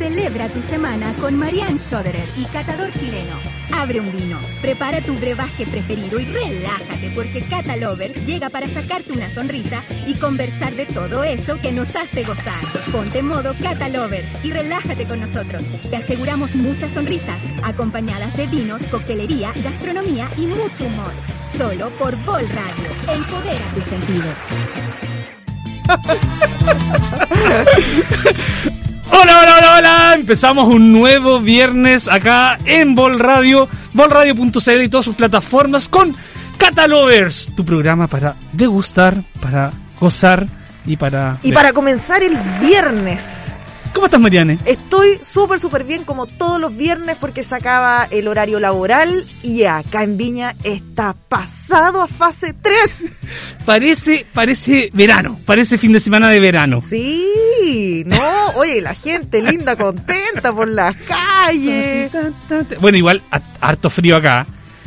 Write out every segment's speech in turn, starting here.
Celebra tu semana con Marianne Schoderer y Catador Chileno. Abre un vino, prepara tu brebaje preferido y relájate porque Cata Lovers llega para sacarte una sonrisa y conversar de todo eso que nos hace gozar. Ponte modo Cata Lovers y relájate con nosotros. Te aseguramos muchas sonrisas, acompañadas de vinos, coctelería, gastronomía y mucho humor. Solo por Vol Radio. Empodera tus sentidos. Hola, hola, hola, hola. Empezamos un nuevo viernes acá en Vol Radio, volradio.cl y todas sus plataformas con Catalovers, tu programa para degustar, para gozar y para... Y para comenzar el viernes. ¿Cómo estás, Mariane? Estoy súper, súper bien como todos los viernes porque se acaba el horario laboral y acá en Viña está pasado a fase 3. Parece, parece verano, parece fin de semana de verano. Sí, no, oye, la gente linda, contenta por las calles. Bueno, igual, ha- harto frío acá.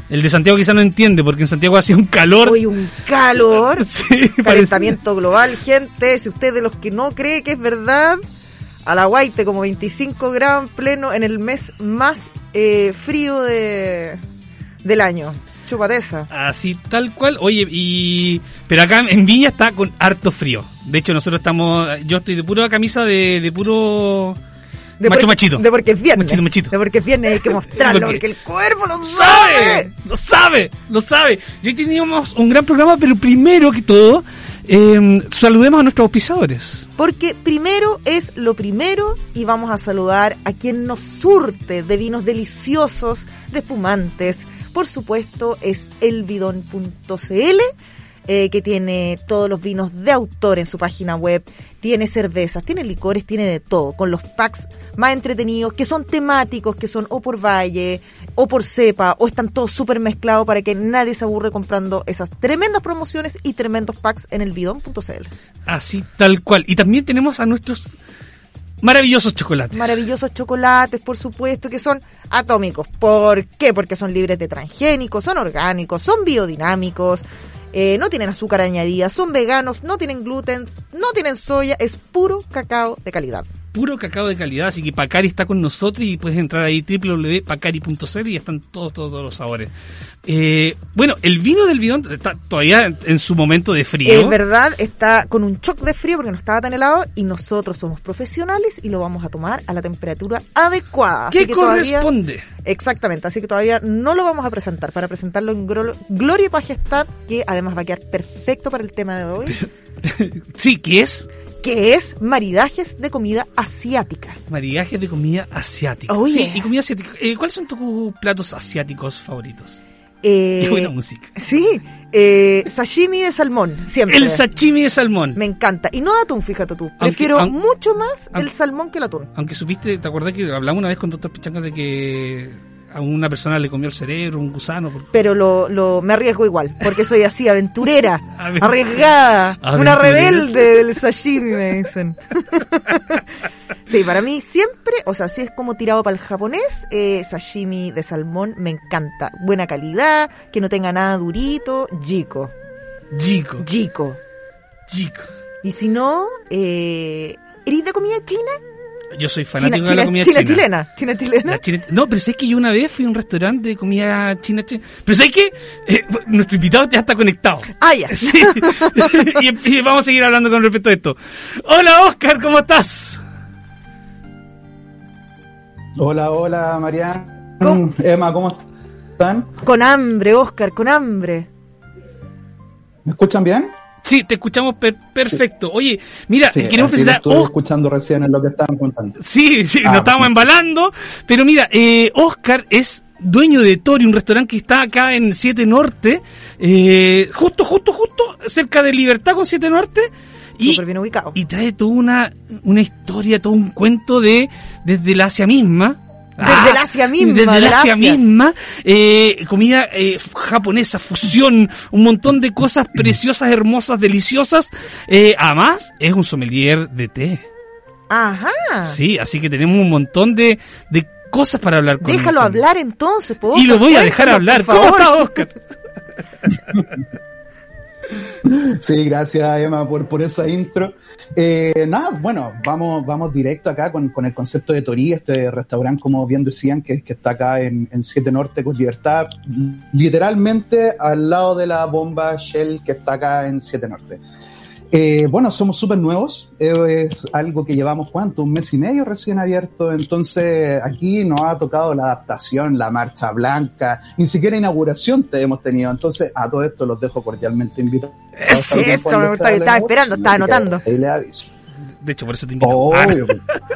El de Santiago quizá no entiende porque en Santiago hace un calor. Hoy un calor, Sí, parece- calentamiento global, gente. Si usted de los que no cree que es verdad, a la guaite como 25 grados en pleno en el mes más eh, frío de, del año. Chupateza. Así tal cual. Oye, y pero acá en Viña está con harto frío. De hecho, nosotros estamos yo estoy de pura camisa de, de puro De macho machito. De porque es viernes. Machito, machito. De porque es viernes hay que mostrarlo, Porque- porque el cuerpo lo sabe, sabe. lo sabe, lo sabe. Y hoy teníamos un gran programa, pero primero que todo, eh, saludemos a nuestros auspiciadores. Porque primero es lo primero y vamos a saludar a quien nos surte de vinos deliciosos, de espumantes. Por supuesto es elbidon.cl eh, que tiene todos los vinos de autor en su página web, tiene cervezas, tiene licores, tiene de todo, con los packs más entretenidos, que son temáticos, que son o por valle, o por cepa, o están todos súper mezclados para que nadie se aburre comprando esas tremendas promociones y tremendos packs en elbidon.cl. Así tal cual. Y también tenemos a nuestros maravillosos chocolates. maravillosos chocolates, por supuesto, que son atómicos. ¿Por qué? Porque son libres de transgénicos, son orgánicos, son biodinámicos, eh, no tienen azúcar añadida, son veganos, no tienen gluten, no tienen soya, es puro cacao de calidad. Puro cacao de calidad, así que Pacari está con nosotros y puedes entrar ahí www.pacari.cl y están todos, todos, todos los sabores. Eh, bueno, el vino del bidón está todavía en su momento de frío. Es verdad, está con un shock de frío porque no estaba tan helado y nosotros somos profesionales y lo vamos a tomar a la temperatura adecuada. ¿Qué Así que todavía- corresponde? Exactamente, así que todavía no lo vamos a presentar, para presentarlo en Gloria y Majestad, que además va a quedar perfecto para el tema de hoy, Sí, que es que es maridajes de comida asiática. maridaje de comida asiática. Oye. Sí, y comida asiática. Eh, ¿Cuáles son tus platos asiáticos favoritos? Eh, Qué buena música. Sí, eh, sashimi de salmón, siempre. El sashimi de salmón. Me encanta. Y no de atún, fíjate tú. Aunque- Prefiero mucho más el salmón que el atún. Aunque supiste, ¿te acuerdas que hablamos una vez con doctor Pichangas de que a una persona le comió el cerebro, un gusano? Pero lo, lo, me arriesgo igual, porque soy así, aventurera, Aventurera. arriesgada, una rebelde del sashimi, me dicen. sí, para mí siempre, o sea, si es como tirado para el japonés, eh, sashimi de salmón me encanta. Buena calidad, que no tenga nada durito, jico, Chico, jico. chico. Y si no, eh, ¿eres de comida china? Yo soy China, fanático de la comida china, china. chilena, china chilena. China- No, pero sé que yo una vez fui a un restaurante de comida china. china. Pero sé que eh, nuestro invitado ya está conectado. Ah, ya. Sí. y, y vamos a seguir hablando con respecto a esto. Hola Oscar, ¿cómo estás? Hola, hola, Mariana. ¿Cómo? Emma, ¿cómo están? Con hambre, Oscar, con hambre. ¿Me escuchan bien? Sí, te escuchamos per- perfecto. Oye, mira, Sí, queremos presentar... estuve Oh, escuchando recién en lo que estaban contando. sí, sí, Ah, nos estamos sí. embalando. Pero mira, eh, Oscar es dueño de Tori, un restaurante que está acá en 7 Norte, eh, justo, justo, justo, cerca de Libertad con 7 Norte. Y, Súper bien ubicado. y trae toda una, una historia, todo un cuento de desde el Asia misma. Desde el Asia misma, Desde el Asia misma. eh, comida eh, japonesa, fusión, un montón de cosas preciosas, hermosas, deliciosas. Eh, además, es un sommelier de té. Ajá. Sí, así que tenemos un montón de, de cosas para hablar con Déjalo hablar entonces, po, Y lo voy a dejar hablar. por ¿Cómo favor. está, Oscar? Sí, gracias Emma por, por esa intro. Eh, nada, bueno, vamos, vamos directo acá con, con, el concepto de Torí, este restaurante, como bien decían, que, que está acá en, en Siete Norte con Libertad, literalmente al lado de la bomba Shell que está acá en Siete Norte. Eh, bueno, somos súper nuevos, es algo que llevamos cuánto, un mes y medio recién abierto, entonces aquí nos ha tocado la adaptación, la marcha blanca, ni siquiera inauguración te hemos tenido, entonces a todo esto los dejo cordialmente invitados. Sí, eso me gusta, estaba esperando, estaba anotando. Ahí le aviso. De hecho, por eso te invito. Obvio,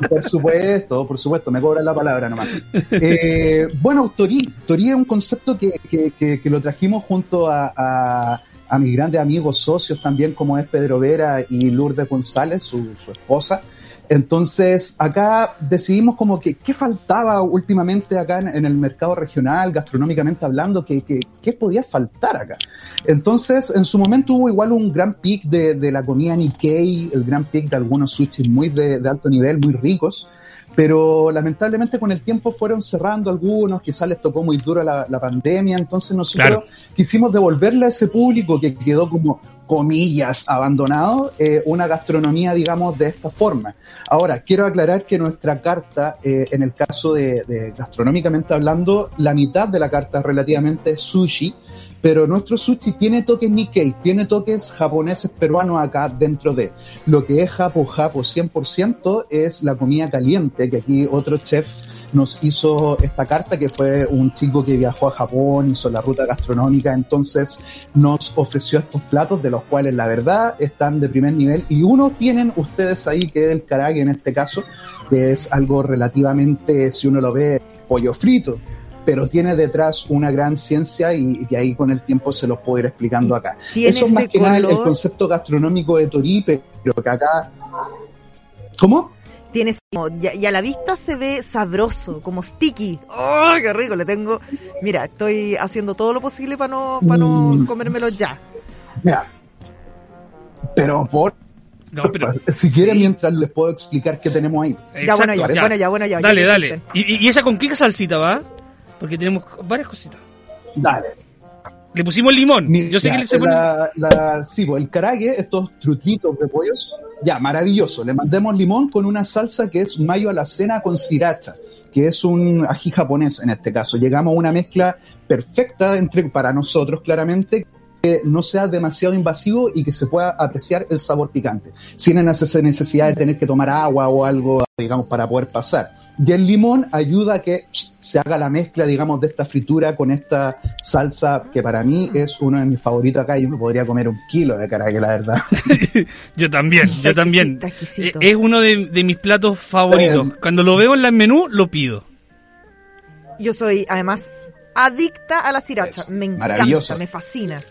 por supuesto, por supuesto, me cobran la palabra nomás. Eh, bueno, Torí, Torí es un concepto que, que, que, que lo trajimos junto a, a a mis grandes amigos socios también, como es Pedro Vera y Lourdes González, su, su esposa. Entonces, acá decidimos como que qué faltaba últimamente acá en, el mercado regional, gastronómicamente hablando, que, que, qué podía faltar acá. Entonces, en su momento hubo igual un gran pic de, la comida Nikkei, el gran pic de algunos sushis muy de alto nivel, muy ricos pero lamentablemente con el tiempo fueron cerrando algunos, quizás les tocó muy duro la, la pandemia, entonces nosotros claro. quisimos devolverle a ese público que quedó como comillas abandonado eh, una gastronomía digamos de esta forma. Ahora, quiero aclarar que nuestra carta, eh, en el caso de, de, gastronómicamente hablando, la mitad de la carta es relativamente sushi, pero nuestro sushi tiene toques Nikkei, tiene toques japoneses peruanos acá dentro de. Lo que es japo japo 100% es la comida caliente, que aquí otro chef nos hizo esta carta, que fue un chico que viajó a Japón, hizo la ruta gastronómica, entonces nos ofreció estos platos, de los cuales la verdad están de primer nivel, y uno tienen ustedes ahí, que es el karage en este caso, que es algo relativamente, si uno lo ve, pollo frito, pero tiene detrás una gran ciencia y, y, ahí con el tiempo se los puedo ir explicando acá. Eso es más que nada el, el, concepto gastronómico de Toripe, pero que acá... ¿Cómo? Tiene y, y a la vista se ve sabroso, como sticky. ¡Oh, qué rico! Le tengo... Mira, estoy haciendo todo lo posible para no, para no mm. comérmelo ya. Mira, pero por no, pero, si quieren, sí. mientras les puedo explicar qué tenemos ahí. Exacto, ya, bueno, ya, ya, bueno, ya, bueno, ya. Dale, ya dale. ¿Y, ¿Y, esa con qué salsita va? Porque tenemos varias cositas. Dale. Le pusimos limón. Mira, Yo sé que le se pone... la, la, Sí, pues el carague, estos trutitos de pollos, ya, maravilloso. Le mandemos limón con una salsa que es mayo a la cena con sriracha, que es un ají japonés en este caso. Llegamos a una mezcla perfecta entre, para nosotros, claramente, que no sea demasiado invasivo y que se pueda apreciar el sabor picante, sin necesidad de tener que tomar agua o algo, digamos, para poder pasar. Y el limón ayuda a que se haga la mezcla, digamos, de esta fritura con esta salsa que para mí es uno de mis favoritos acá. Yo me podría comer un kilo de caraque, la verdad. yo también, yo también. Exquisito. Es uno de, de, mis platos favoritos. Eh, Cuando lo veo en el menú, lo pido. Yo soy, además, adicta a la sriracha. Me encanta, me fascina.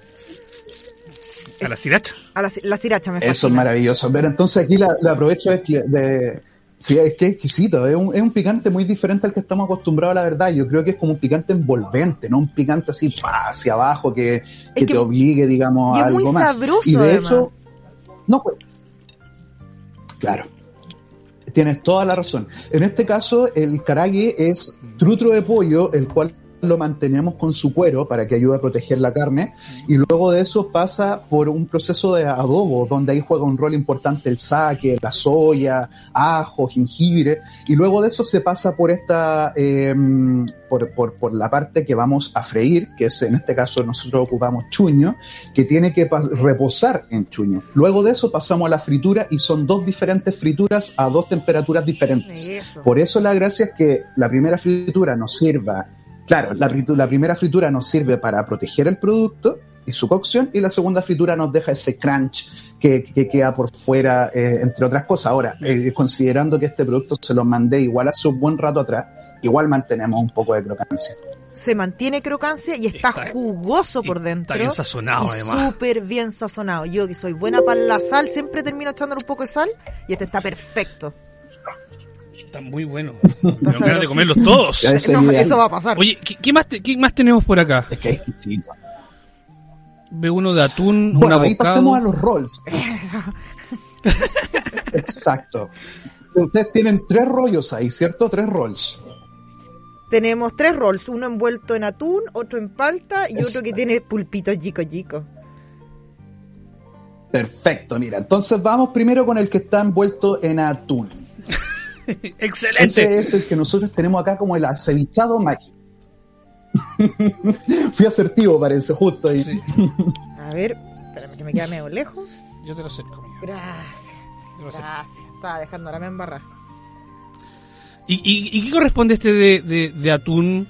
¿A la sriracha? A la, la sriracha me fascina. Eso es maravilloso. Pero entonces aquí la, la aprovecho es que de Sí, es que es exquisito, es un, es un picante muy diferente al que estamos acostumbrados, la verdad. Yo creo que es como un picante envolvente, no un picante así pa, hacia abajo que, que, que, te obligue, digamos, y a algo muy más. Sabroso, y de además. hecho, no, pues, claro, tienes toda la razón. En este caso, el karage es trutro de pollo, el cual lo mantenemos con su cuero para que ayude a proteger la carne. Y luego de eso pasa por un proceso de adobo donde ahí juega un rol importante el sake, la soya, ajo, jengibre. Y luego de eso se pasa por esta eh, por, por, por, la parte que vamos a freír que es en este caso nosotros ocupamos chuño que tiene que reposar en chuño. Luego de eso pasamos a la fritura y son dos diferentes frituras a dos temperaturas diferentes. Eso. por eso la gracia es que la primera fritura nos sirva Claro, la, la, primera fritura nos sirve para proteger el producto y su cocción y la segunda fritura nos deja ese crunch que, que queda por fuera, eh, entre otras cosas. Ahora, eh, considerando que este producto se lo mandé igual hace un buen rato atrás, igual mantenemos un poco de crocancia. Se mantiene crocancia y está, está jugoso por dentro. Está bien sazonado, además. Súper bien sazonado. Yo que soy buena para la sal, siempre termino echándole un poco de sal y este está perfecto. Está muy bueno. Tengo ganas de comerlos todos. No, eso va a pasar. Oye, ¿qué, qué, más te, ¿qué más tenemos por acá? Es que es exquisito. Veo uno de atún, bueno, un ahí pasemos a los rolls. Exacto. Ustedes tienen tres rollos ahí, ¿cierto? Tres rolls. Tenemos tres rolls, uno envuelto en atún, otro en palta y otro que tiene pulpitos chico chico. Perfecto, mira. Entonces vamos primero con el que está envuelto en atún. Excelente. Ese es el que nosotros tenemos acá como el acevichado maqui. Fui asertivo, parece, justo ahí. Sí, A ver, espérame que me queda medio lejos. yo te lo acerco, amigo. Gracias, acerco. gracias. Estaba dejando la embarrar. ¿Y, y, y qué corresponde este de, de, de atún?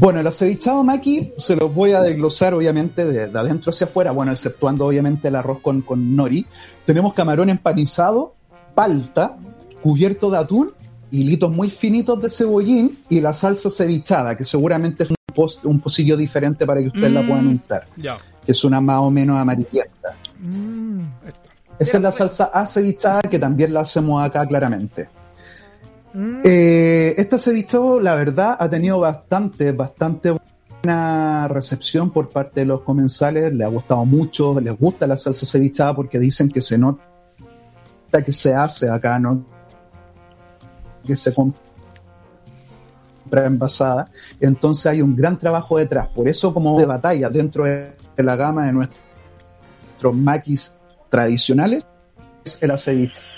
Bueno, el acevichado maqui se los voy a desglosar obviamente de, de adentro hacia afuera, bueno, exceptuando obviamente el arroz con, con nori. Tenemos camarón empanizado, palta, cubierto de atún, hilitos muy finitos de cebollín y la salsa cevichada, que seguramente es un, pos- un pocillo diferente para que ustedes la Mm. puedan untar, Ya. que es una más o menos amarillenta. Mm. Esa es la salsa acevichada que también la hacemos acá claramente. Mm. Eh, este cevichado, la verdad, ha tenido bastante, bastante buena recepción por parte de los comensales. Les ha gustado mucho, les gusta la salsa cevichada porque dicen que se nota que se hace acá, ¿no? Que se compra envasada. Entonces hay un gran trabajo detrás. Por eso, como de batalla dentro de la gama de nuestros maquis tradicionales, es el aceviche.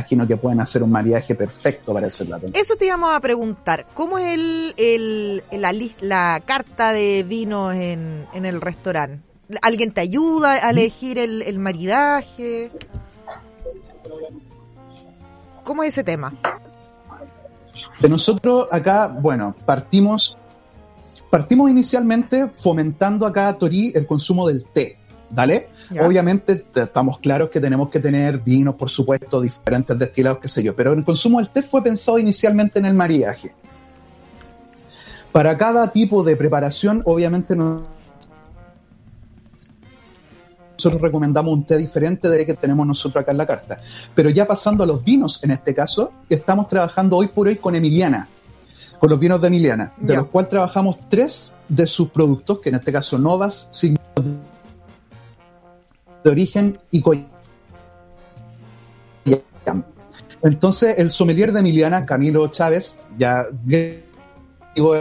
Imagino que pueden hacer un mariaje perfecto para ese plato. Eso te íbamos a preguntar. ¿Cómo es el, el- la, la carta de vinos en, en el restaurante? ¿Alguien te ayuda a elegir el, el maridaje? ¿Cómo es ese tema? De nosotros acá, bueno, partimos, partimos inicialmente fomentando acá a Torí el consumo del té, ¿vale? Ya. Obviamente estamos claros que tenemos que tener vinos, por supuesto, diferentes destilados, qué sé yo, pero el consumo del té fue pensado inicialmente en el mariaje. Para cada tipo de preparación, obviamente no- nosotros recomendamos un té diferente de que tenemos nosotros acá en la carta. Pero ya pasando a los vinos, en este caso, estamos trabajando hoy por hoy con Emiliana, con los vinos de Emiliana, de los cuales trabajamos tres de sus productos, que en este caso Novas, signos de origen y. Entonces, el sommelier de Emiliana, Camilo Chávez, ya digo,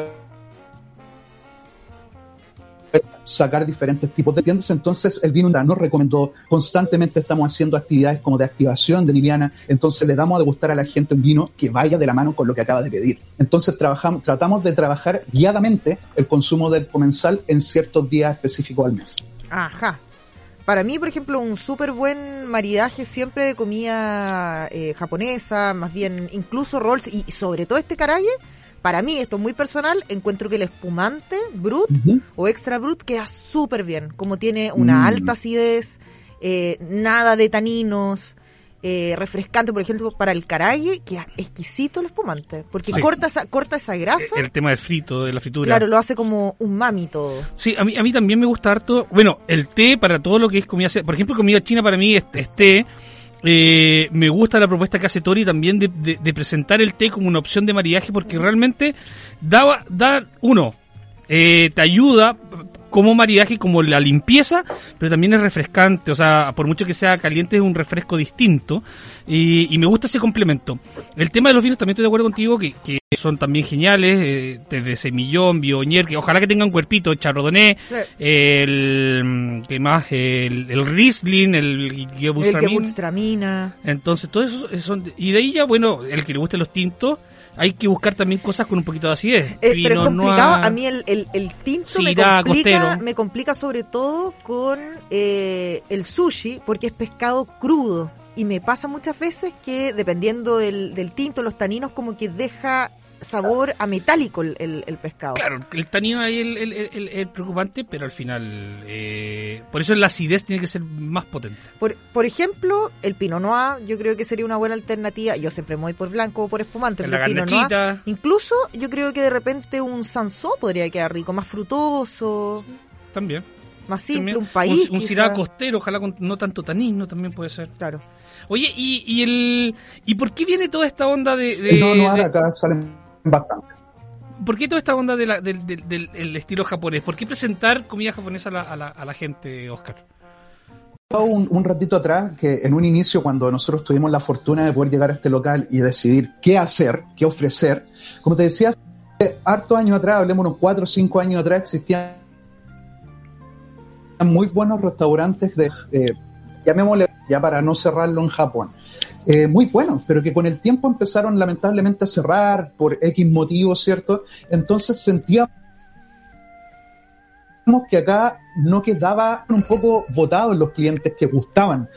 sacar diferentes tipos de tiendas. Entonces, el vino nos recomendó constantemente estamos haciendo actividades como de activación de Liliana. Entonces, le damos a degustar a la gente un vino que vaya de la mano con lo que acaba de pedir. Entonces, trabajamos, tratamos de trabajar guiadamente el consumo del comensal en ciertos días específicos al mes. Ajá. Para mí, por ejemplo, un súper buen maridaje siempre de comida eh, japonesa, más bien incluso rolls y sobre todo este caraye. Para mí, esto es muy personal, encuentro que el espumante brut o extra brut queda súper bien. Como tiene una Mm. alta acidez, eh, nada de taninos, eh, refrescante, por ejemplo, para el caraye, queda exquisito el espumante. Porque Sí. corta, esa, corta esa grasa. El tema del frito, de la fritura. Claro, lo hace como un mami todo. Sí, a mí, a mí también me gusta harto. Bueno, el té para todo lo que es comida. Por ejemplo, comida china para mí es, es té. Eh, me gusta la propuesta que hace Tori también de, de- de presentar el té como una opción de maridaje porque realmente da, da uno, eh, te ayuda como maridaje, como la limpieza, pero también es refrescante, o sea, por mucho que sea caliente es un refresco distinto y, y me gusta ese complemento. El tema de los vinos también estoy de acuerdo contigo que, que son también geniales, eh, desde Semillón, Bioñer, que ojalá que tengan cuerpito, Chardonnay, Sí. el ¿qué más? El, el Riesling, el. Gewürztraminer. Entonces, todo eso son y de ahí ya bueno, el que le guste los tintos, hay que buscar también cosas con un poquito de acidez. Eh, pero es complicado. A mí el, el, el tinto me complica, costero. me complica sobre todo con eh, el sushi, porque es pescado crudo. Y me pasa muchas veces que dependiendo del, del tinto, los taninos como que deja sabor a metálico el, el- el pescado. Claro, el tanino ahí es el, el, el- el preocupante, pero al final, eh, por eso la acidez tiene que ser más potente. Por, por ejemplo, el Pinot Noir yo creo que sería una buena alternativa. Yo siempre me voy por blanco o por espumante, En pero la el Pinot Noir garnachita, Incluso yo creo que de repente un sansó podría quedar rico, más frutoso, también. más simple, También. un país. Un, un costero, ojalá con no tanto tanino también puede ser. Claro. Oye, ¿y, y el y por qué viene toda esta onda de, de- no, no, de- acá salen bastante. ¿Por qué toda esta onda de la- del, del- del- el estilo japonés? ¿Por qué presentar comida japonesa a la, a la, a la gente, Oscar? Un, un ratito atrás, que en un inicio, cuando nosotros tuvimos la fortuna de poder llegar a este local y decidir qué hacer, qué ofrecer, como te decía, hace hartos años atrás, hablemos unos 4 o 5 años atrás, existían muy buenos restaurantes de, eh, llamémosle, ya para no cerrarlo en Japón, eh, muy buenos, pero que con el tiempo empezaron lamentablemente a cerrar por X motivos, ¿cierto? Entonces sentíamos que acá no quedaba un poco votados los clientes que gustaban.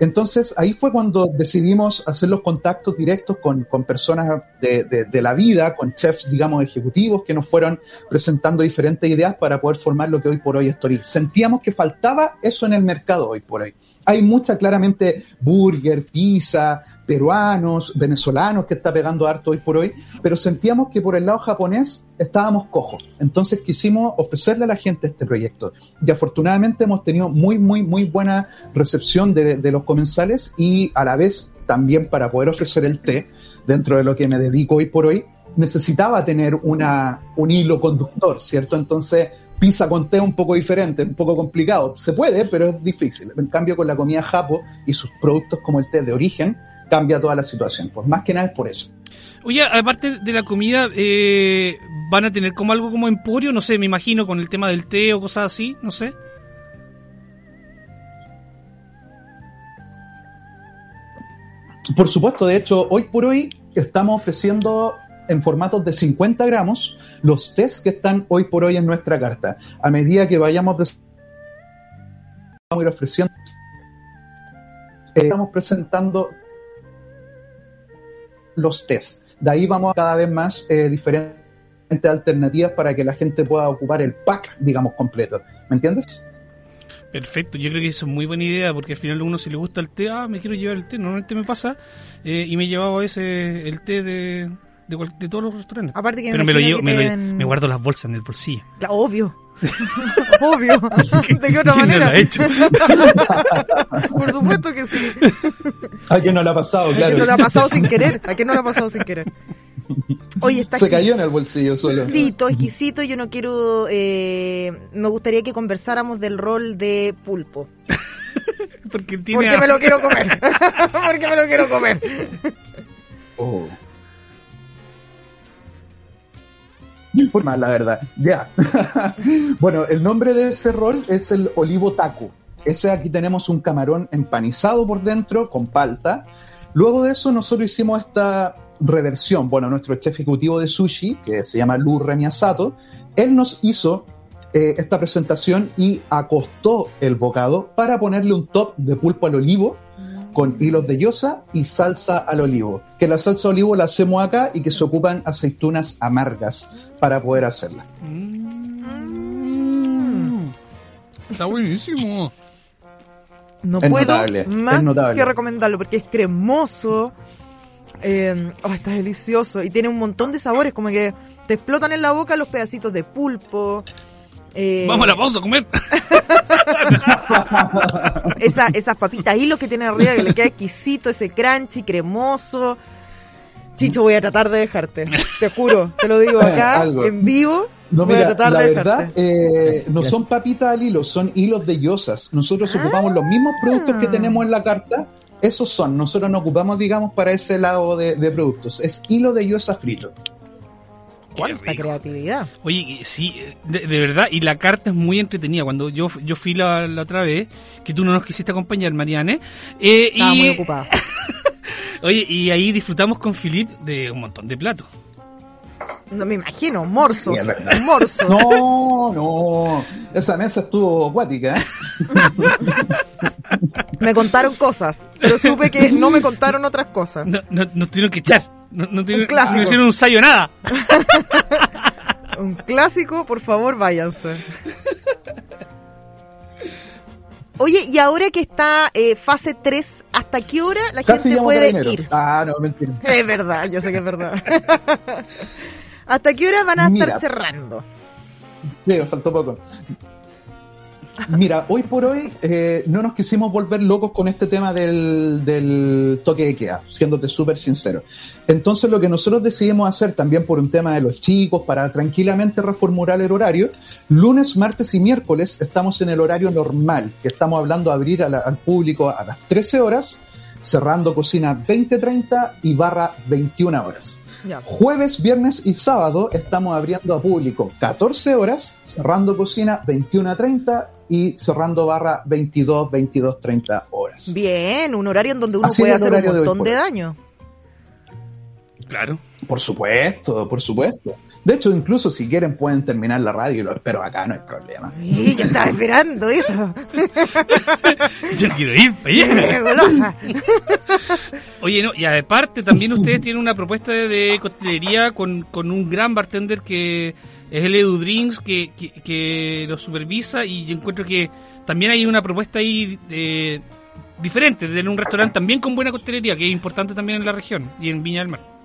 Entonces ahí fue cuando decidimos hacer los contactos directos con, con personas de, de, de, la vida, con chefs, digamos, ejecutivos que nos fueron presentando diferentes ideas para poder formar lo que hoy por hoy es Toril. Sentíamos que faltaba eso en el mercado hoy por hoy. Hay mucha, claramente, burger, pizza, peruanos, venezolanos que está pegando harto hoy por hoy, pero sentíamos que por el lado japonés estábamos cojos. Entonces quisimos ofrecerle a la gente este proyecto. Y afortunadamente hemos tenido muy, muy, muy buena recepción de, de los comensales y a la vez también para poder ofrecer el té dentro de lo que me dedico hoy por hoy, necesitaba tener una, un hilo conductor, ¿cierto? Entonces pizza con té un poco diferente, un poco complicado. Se puede, pero es difícil. En cambio, con la comida japo y sus productos como el té de origen, cambia toda la situación. Pues más que nada es por eso. Oye, aparte de la comida, eh, ¿van a tener como algo como emporio? No sé, me imagino con el tema del té o cosas así, no sé. Por supuesto, de hecho, hoy por hoy estamos ofreciendo en formatos de 50 gramos los test que están hoy por hoy en nuestra carta. A medida que vayamos vamos a ir ofreciendo, estamos presentando los test. De ahí vamos a cada vez más eh, diferentes alternativas para que la gente pueda ocupar el pack, digamos, completo. ¿Me entiendes? Perfecto, yo creo que eso es muy buena idea porque al final a uno si le gusta el té, ah, me quiero llevar el té, normalmente me pasa eh, y me he llevado a veces el té de, de, cual, de, todos los restaurantes. Aparte que Pero me lo llevo, me, lo, me, guardo las bolsas en el bolsillo. Obvio. Obvio. ¿De qué otra ¿Quién manera? No lo ha hecho? Por supuesto que sí. ¿A quién no le ha pasado? Claro. ¿A quién no le ha pasado sin querer? ¿A quién no le ha pasado sin querer? Oye, está Se cayó en el bolsillo solo. Exquisito, exquisito. Yo no quiero. Eh, me gustaría que conversáramos del rol de pulpo. Porque, tiene Porque me lo quiero comer. Porque me lo quiero comer. Oh. No informa, la verdad. Ya. bueno, el nombre de ese rol es el olivo taco. Ese aquí tenemos un camarón empanizado por dentro con palta. Luego de eso nosotros hicimos esta reversión. Bueno, nuestro chef ejecutivo de sushi, que se llama Lu Remiasato, él nos hizo eh, esta presentación y acostó el bocado para ponerle un top de pulpo al olivo con hilos de yosa y salsa al olivo. Que la salsa al olivo la hacemos acá y que se ocupan aceitunas amargas para poder hacerla. Mm. Está buenísimo. No Es puedo notable, más que recomendarlo porque es cremoso. eh, oh, está delicioso y tiene un montón de sabores, como que te explotan en la boca los pedacitos de pulpo. Eh, Vamos a la pausa a comer. esa, esas papitas hilos que tiene arriba que le queda exquisito, ese crunchy, cremoso. Chicho, voy a tratar de dejarte. Te juro, te lo digo acá, Algo. en vivo. No, voy a tratar la de verdad, dejarte. eh, Gracias, no gracias. son papitas al hilo, son hilos de yosas. Nosotros ocupamos los mismos productos que tenemos en la carta, esos son. Nosotros nos ocupamos, digamos, para ese lado de, de productos. Es hilo de yosa frito. Cuánta creatividad. Oye, sí, de, de verdad, y la carta es muy entretenida. Cuando yo, yo fui la, la otra vez, que tú no nos quisiste acompañar, Mariane. eh, Estaba y, muy ocupada. Oye, y ahí disfrutamos con Philip de un montón de platos. No me imagino, morzos. Sí, es verdad. morzos. No, no. Esa mesa estuvo acuática. ¿eh? Me contaron cosas, pero supe que no me contaron otras cosas. No, no, nos tuvieron que echar. No, no, tuvieron- clásico. no hicieron un sayo nada. Un clásico, por favor, váyanse. Oye, y ahora que está eh, fase 3, ¿hasta qué hora la Casi gente puede ir? Ah, no, mentira. Es verdad, yo sé que es verdad. ¿Hasta qué hora van a Mira. estar cerrando? Sí, me faltó poco. Mira, hoy por hoy eh, no nos quisimos volver locos con este tema del, del toque de queda, siéndote súper sincero. Entonces lo que nosotros decidimos hacer también por un tema de los chicos, para tranquilamente reformular el horario, lunes, martes y miércoles estamos en el horario normal, que estamos hablando de abrir al público a las 13 horas cerrando cocina 20.30 y barra 21 horas. Jueves, viernes y sábado estamos abriendo a público 14 horas, cerrando cocina 21.30 y cerrando barra 22, 22, 30 horas. Bien, un horario en donde uno Así puede hacer un de montón por de hoy. daño. Claro. Por supuesto, por supuesto. De hecho, incluso si quieren pueden terminar la radio y lo espero acá, no hay problema. Sí, yo estaba esperando eso. Yo quiero ir para allá. Golosa. Oye, no, y aparte también ustedes tienen una propuesta de, de coctelería con, con un gran bartender que es el Edu Drinks, que, que, que lo supervisa y yo encuentro que también hay una propuesta ahí eh, diferente, de tener un restaurante también con buena coctelería, que es importante también en la región y en Viña del Mar.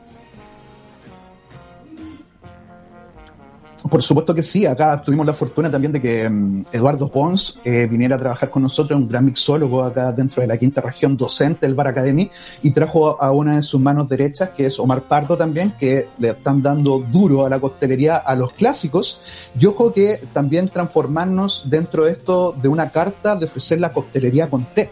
Por supuesto que sí, acá tuvimos la fortuna también de que mm, Eduardo Pons eh, viniera a trabajar con nosotros, un gran mixólogo acá dentro de la quinta región, docente del Bar Academy, y trajo a una de sus manos derechas, que es Omar Pardo también, que le están dando duro a la coctelería, a los clásicos, y ojo que también transformarnos dentro de esto de una carta de ofrecer la coctelería con té.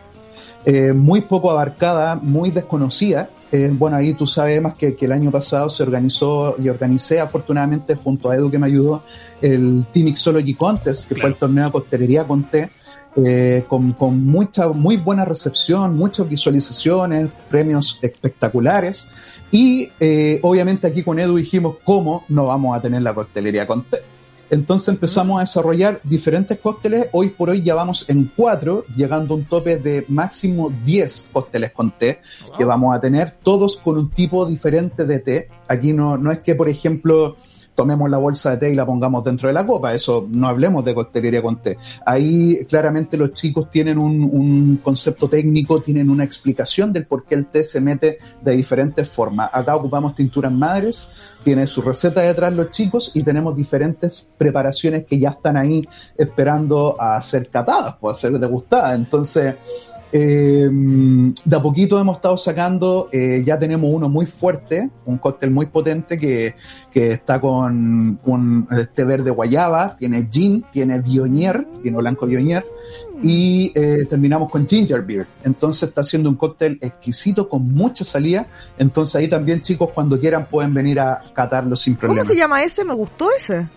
Eh, muy poco abarcada, muy desconocida. Eh, bueno, ahí tú sabes más que, que el año pasado se organizó y organicé afortunadamente junto a Edu que me ayudó el Team Mixology Contest, que fue el torneo de coctelería con té, eh, con, con mucha, muy buena recepción, muchas visualizaciones, premios espectaculares. Y eh, obviamente aquí con Edu dijimos cómo no vamos a tener la coctelería con té. Entonces empezamos a desarrollar diferentes cócteles. Hoy por hoy ya vamos en cuatro, llegando a un tope de máximo 10 cócteles con té que vamos a tener, todos con un tipo diferente de té. Aquí no, no es que, por ejemplo, tomemos la bolsa de té y la pongamos dentro de la copa, eso no hablemos de coctelería con té. Ahí claramente los chicos tienen un, un concepto técnico, tienen una explicación del por qué el té se mete de diferentes formas. Acá ocupamos tinturas madres, tiene su receta detrás los chicos y tenemos diferentes preparaciones que ya están ahí esperando a ser catadas, pues a ser degustadas. Entonces, eh, de a poquito hemos estado sacando, eh, ya tenemos uno muy fuerte, un cóctel muy potente que, que está con un té verde guayaba, tiene gin, tiene bionier, vino blanco bionier, y eh, terminamos con ginger beer. Entonces está haciendo un cóctel exquisito con mucha salida. Entonces ahí también chicos cuando quieran pueden venir a catarlo sin ¿Cómo problema. se llama ese? Me gustó ese.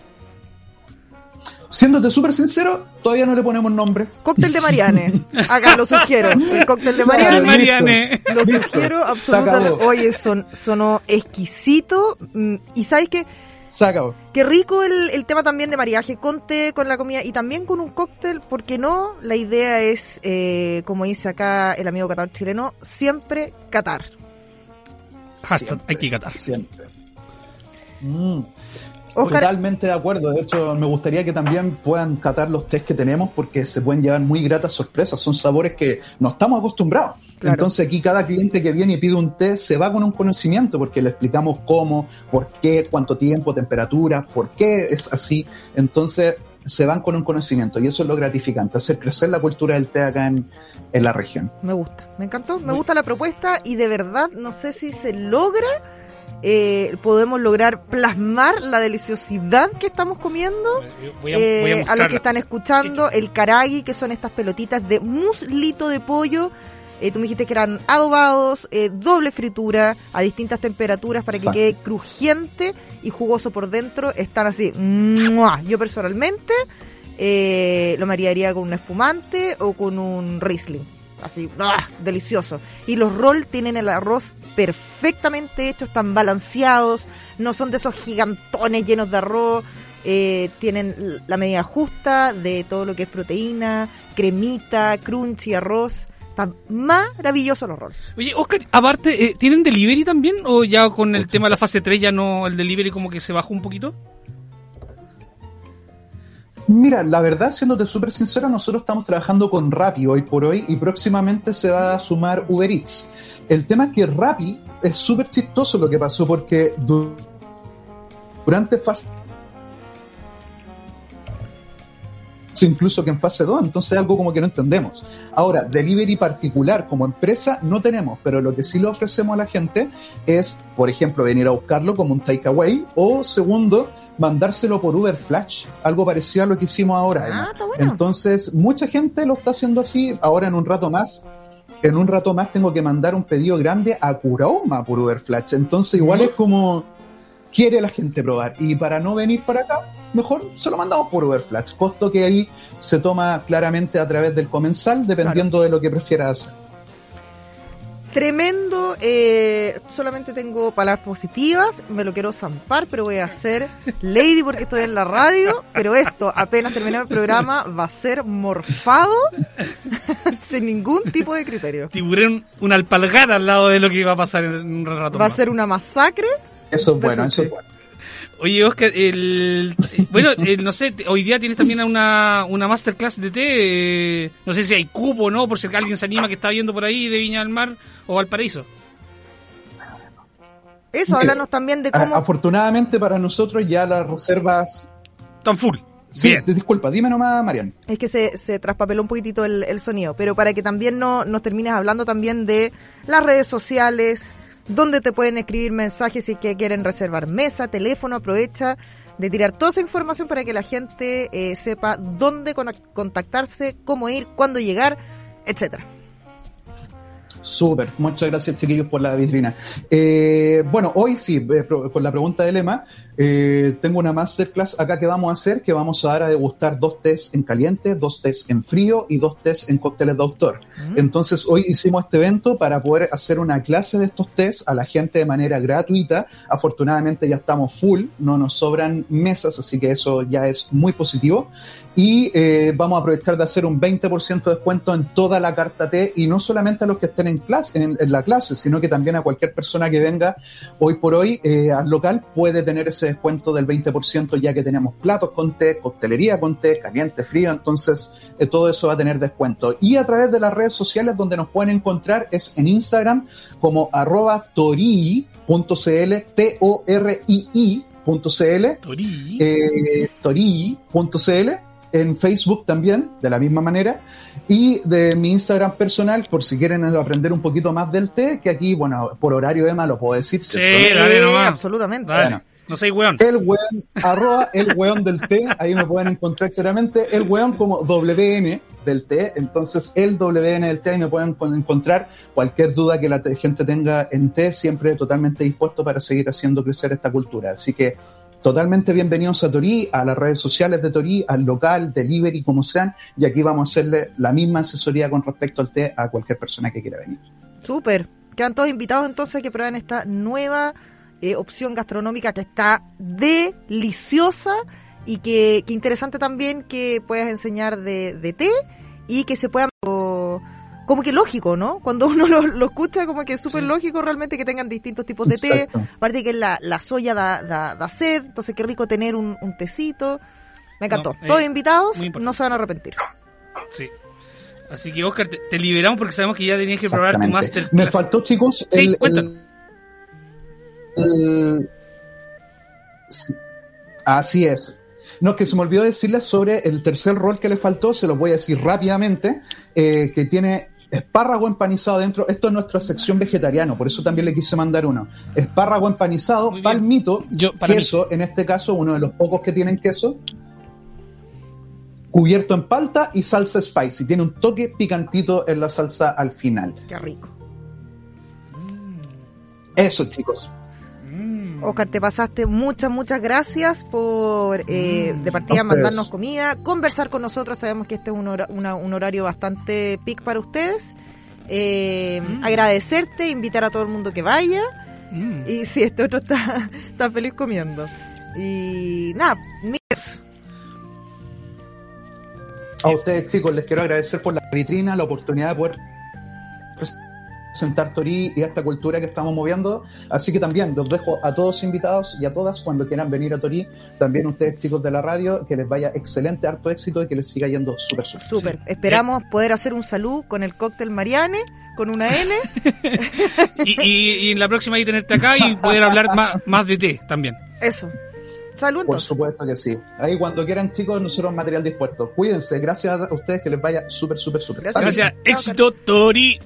Siéndote súper sincero, todavía no le ponemos nombre. Cóctel de Mariane. Acá lo sugiero. El cóctel de Mariane. Mariane. Mariane. Lo sugiero absolutamente. Oye, son, sonó exquisito. Mm, Y sabes qué? Se acabó. Qué rico el, el tema también de mariaje con té, con la comida y también con un cóctel, porque no, la idea es, eh, como dice acá el amigo catador chileno, siempre catar. Hashtag, Siempre. hay que catar. Siempre. Mm. Oscar, Totalmente de acuerdo. De hecho, me gustaría que también puedan catar los tés que tenemos porque se pueden llevar muy gratas sorpresas. Son sabores que no estamos acostumbrados. Claro. Entonces aquí cada cliente que viene y pide un té se va con un conocimiento porque le explicamos cómo, por qué, cuánto tiempo, temperatura, por qué es así. Entonces se van con un conocimiento y eso es lo gratificante, hacer crecer la cultura del té acá en, en la región. me gusta, me encantó, me gusta la propuesta y de verdad no sé si se logra, eh, podemos lograr plasmar la deliciosidad que estamos comiendo Voy a, Eh, voy a a, los que están escuchando, el karagi, que son estas pelotitas de muslito de pollo. Eh, tú me dijiste que eran adobados, eh, doble fritura, a distintas temperaturas para que Exacto. quede crujiente y jugoso por dentro. Están así. ¡mua! Yo personalmente eh, lo maridaría con un espumante o con un Riesling. Así, ¡ah! delicioso. Y los roll tienen el arroz perfectamente hecho, están balanceados, no son de esos gigantones llenos de arroz. eh, tienen la medida justa de todo lo que es proteína, cremita, crunchy, arroz. Están maravillosos los rolls. Oye, Oscar, aparte, eh, ¿tienen delivery también? ¿O ya con el tema de la fase 3 ya no, el delivery como que se bajó un poquito? Mira, la verdad, siéndote súper sincero, nosotros estamos trabajando con Rappi hoy por hoy y próximamente se va a sumar Uber Eats. El tema es que Rappi es súper chistoso lo que pasó porque du- durante fase incluso que en fase 2, entonces es algo como que no entendemos. Ahora, delivery particular como empresa no tenemos, pero lo que sí le ofrecemos a la gente es, por ejemplo, venir a buscarlo como un takeaway o segundo, mandárselo por Uber Flash, algo parecido a lo que hicimos ahora. Ah, está bueno. Entonces, mucha gente lo está haciendo así, ahora en un rato más en un rato más tengo que mandar un pedido grande a Curaoma por Uber Flash. Entonces igual es como quiere la gente probar. Y para no venir para acá, mejor se lo mandamos por Uber Flash. Costo que ahí se toma claramente a través del comensal, dependiendo de lo que prefieras hacer. Tremendo, eh, solamente tengo palabras positivas, me lo quiero zampar, pero voy a hacer Lady porque estoy en la radio, pero esto apenas termine el programa va a ser morfado sin ningún tipo de criterio. Tiburón una alpalgata al lado de lo que iba a pasar en un rato Va a más. ser una masacre. Eso es bueno, eso es bueno. Oye, Oscar, el, bueno, el- no sé, hoy día tienes también una, una masterclass de té. eh, no sé si hay cupo o no, por si alguien se anima que está viendo por ahí de Viña del Mar o Valparaíso. Eso, Mira, háblanos también de cómo... afortunadamente para nosotros ya las reservas... Están full. Sí, Bien. te- disculpa, dime nomás, Marian. Es que se, se traspapeló un poquitito el, el sonido, pero para que también no, nos termines hablando también de las redes sociales, donde te pueden escribir mensajes si que quieren reservar mesa, teléfono, aprovecha de tirar toda esa información para que la gente eh, sepa dónde con- contactarse, cómo ir, cuándo llegar, etcétera. Súper, muchas gracias chiquillos por la vitrina. Eh, bueno, hoy sí, eh, con la pregunta de Lema, eh, tengo una masterclass acá que vamos a hacer, que vamos a dar a degustar dos tés en caliente, dos tés en frío y dos tés en cócteles de autor. Entonces hoy hicimos este evento para poder hacer una clase de estos tés a la gente de manera gratuita. Afortunadamente ya estamos full, no nos sobran mesas, así que eso ya es muy positivo. Y eh, vamos a aprovechar de hacer un 20% de descuento en toda la carta T y no solamente a los que estén en, clase, en, en la clase, sino que también a cualquier persona que venga hoy por hoy eh, al local puede tener ese descuento del 20% ya que tenemos platos con té, coctelería con té, caliente, frío, entonces eh, todo eso va a tener descuento. Y a través de las redes sociales donde nos pueden encontrar es en Instagram como arroba torii.cl, T-O-R-I-I.cl Torí. eh, torii.cl, en Facebook también, de la misma manera, y de mi Instagram personal, por si quieren aprender un poquito más del té, que aquí, bueno, por horario Emma lo puedo decir. Sí, ¿cierto? dale nomás. absolutamente. Dale. Bueno. No soy weón. El weón, arroba el weón del té, ahí me pueden encontrar claramente, el weón como WN del té, entonces el WN del té, ahí me pueden con- encontrar cualquier duda que la te- gente tenga en té, siempre totalmente dispuesto para seguir haciendo crecer esta cultura. Así que totalmente bienvenidos a Torí, a las redes sociales de Torí, al local, delivery, como sean, y aquí vamos a hacerle la misma asesoría con respecto al té a cualquier persona que quiera venir. Súper. Quedan todos invitados entonces a que prueben esta nueva eh, opción gastronómica que está deliciosa y que, que interesante también que puedas enseñar de, de té y que se puedan... o- Como que lógico, ¿no? Cuando uno lo, lo escucha, como que es súper Sí. lógico realmente que tengan distintos tipos de té. Aparte que la, la soya da, da, da sed, entonces qué rico tener un, un tecito. Me encantó. No, eh, Todos invitados, no se van a arrepentir. Sí. Así que, Oscar, te, te liberamos porque sabemos que ya tenías que probar tu masterclass. Me faltó, chicos, Sí, el- el- sí. Así es. No, que se me olvidó decirles sobre el tercer rol que le faltó, se los voy a decir rápidamente, eh, que tiene espárrago empanizado dentro. Esto es nuestra sección vegetariano, por eso también le quise mandar uno. Espárrago empanizado, palmito, Yo, para queso, en este caso uno de los pocos que tienen queso, cubierto en palta y salsa spicy. Tiene un toque picantito en la salsa al final. Qué rico. Eso, chicos. Mm. Oscar, te pasaste muchas, muchas gracias por eh, de partida A mandarnos comida, conversar con nosotros. Sabemos que este es un, hora- una- un horario bastante pic para ustedes. Eh, Mm. Agradecerte, invitar a todo el mundo que vaya. Mm. Y si este otro está, está feliz comiendo. Y nada, mi- A ustedes, chicos, les quiero agradecer por la vitrina, la oportunidad de poder presentar Torí y esta cultura que estamos moviendo. Así que también los dejo a todos invitados y a todas cuando quieran venir a Torí. También ustedes, chicos de la radio, que les vaya excelente, harto éxito y que les siga yendo súper, súper. súper. Esperamos poder hacer un salud con el cóctel Mariane, con una N. Y, y- y en la próxima ahí tenerte acá y poder hablar más, más de té también. Eso. Salud Por supuesto que sí. Ahí cuando quieran, chicos, nosotros material dispuesto. Cuídense. Gracias a ustedes que les vaya súper, súper, súper. Gracias. Gracias. Éxito, Tori.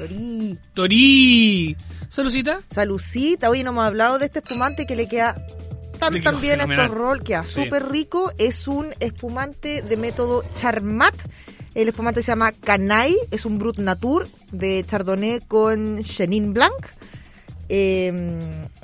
Torí. Tori. Saludcita. Salucita, hoy no hemos hablado de este espumante que le queda tan Le tan bien a estos rol, queda Sí. súper rico. Es un espumante de método Charmat El espumante se llama Canay, es un Brut Natur de Chardonnay con Chenin Blanc. Eh,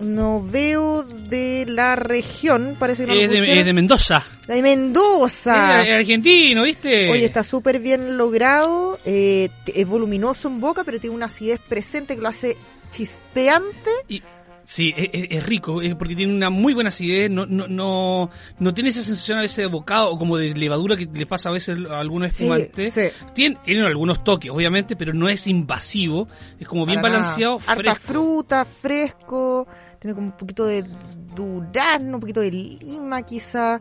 no veo de la región, parece que no lo Es de, es de Mendoza. La de Mendoza. Es argentino, ¿viste? Oye, está súper bien logrado, eh, es voluminoso en boca, pero tiene una acidez presente que lo hace chispeante. Y- sí, es, es- es rico, es porque tiene una muy buena acidez, no, no, no, no tiene esa sensación a veces de bocado o como de levadura que le pasa a veces a algunos Sí, espumantes. sí. Tiene, tiene algunos toques, obviamente, pero no es invasivo, es como bien Para nada. balanceado, Harta fresco. fruta, fresco, tiene como un poquito de durazno, un poquito de lima quizá.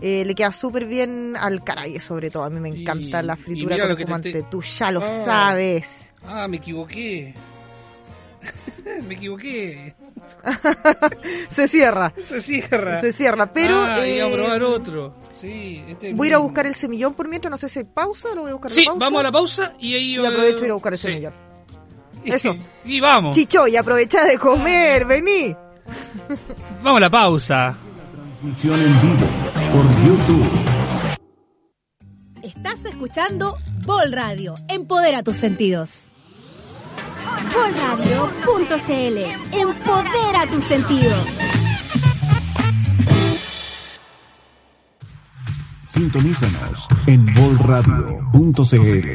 Eh, le queda súper bien al caraye sobre todo. A mí me Y- encanta la fritura con te espumante. estoy- Tú ya lo Ah. sabes. Ah, me equivoqué. me equivoqué. Se cierra, Se cierra. se cierra. Pero Ah, y a eh, probar otro. Sí, este es voy a ir a buscar el semillón por mientras. No sé si hay pausa, lo voy a buscar Sí, la pausa. vamos a la pausa y ahí... Y aprovecho de ir a buscar el sí. semillón. Eso. Y vamos. Chicho, y aprovecha de comer, vení. Vamos a la pausa. Transmisión en vivo por YouTube. Estás escuchando Bol Radio. Empodera tus sentidos. Bolradio.cl. Empodera tus sentidos. Sintonízanos en bolradio.cl.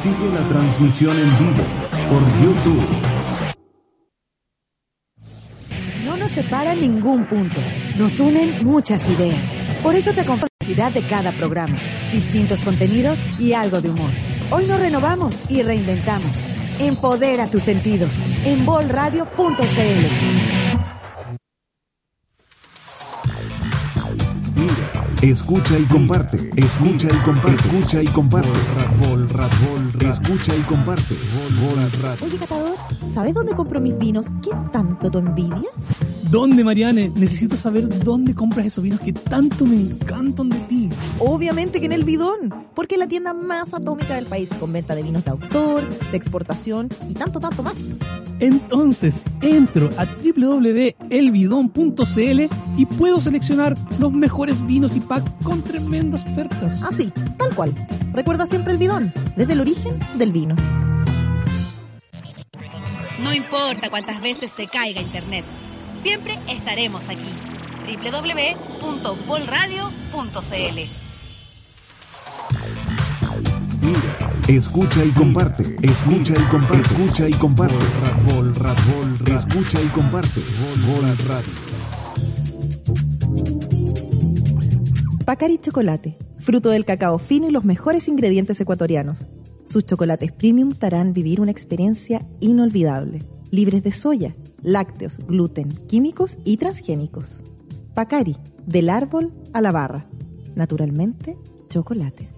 Sigue la transmisión en vivo por YouTube. No nos separa ningún punto. Nos unen muchas ideas. Por eso te acompaña la diversidad de cada programa, distintos contenidos y algo de humor. Hoy nos renovamos y reinventamos. Empodera tus sentidos en bolradio.cl. Escucha y comparte. Escucha y comparte. Escucha y comparte. Escucha y comparte. Oye, Catador, ¿sabes dónde compro mis vinos? ¿Qué tanto tú envidias? ¿Dónde, Mariane? Necesito saber dónde compras esos vinos que tanto me encantan de ti. Obviamente que en el bidón, porque es la tienda más atómica del país, con venta de vinos de autor, de exportación y tanto, tanto más. Entonces, entro a www.elbidon.cl y puedo seleccionar los mejores vinos y con tremendas ofertas. Así, tal cual. Recuerda siempre el bidón, desde el origen del vino. No importa cuántas veces se caiga internet, siempre estaremos aquí. www.bolradio.cl Mira, escucha y comparte. Escucha y comparte. Escucha y comparte. Escucha y comparte. Pacari Chocolate, fruto del cacao fino y los mejores ingredientes ecuatorianos. Sus chocolates premium te harán vivir una experiencia inolvidable, libres de soya, lácteos, gluten, químicos y transgénicos. Pacari, del árbol a la barra. Naturalmente, chocolate.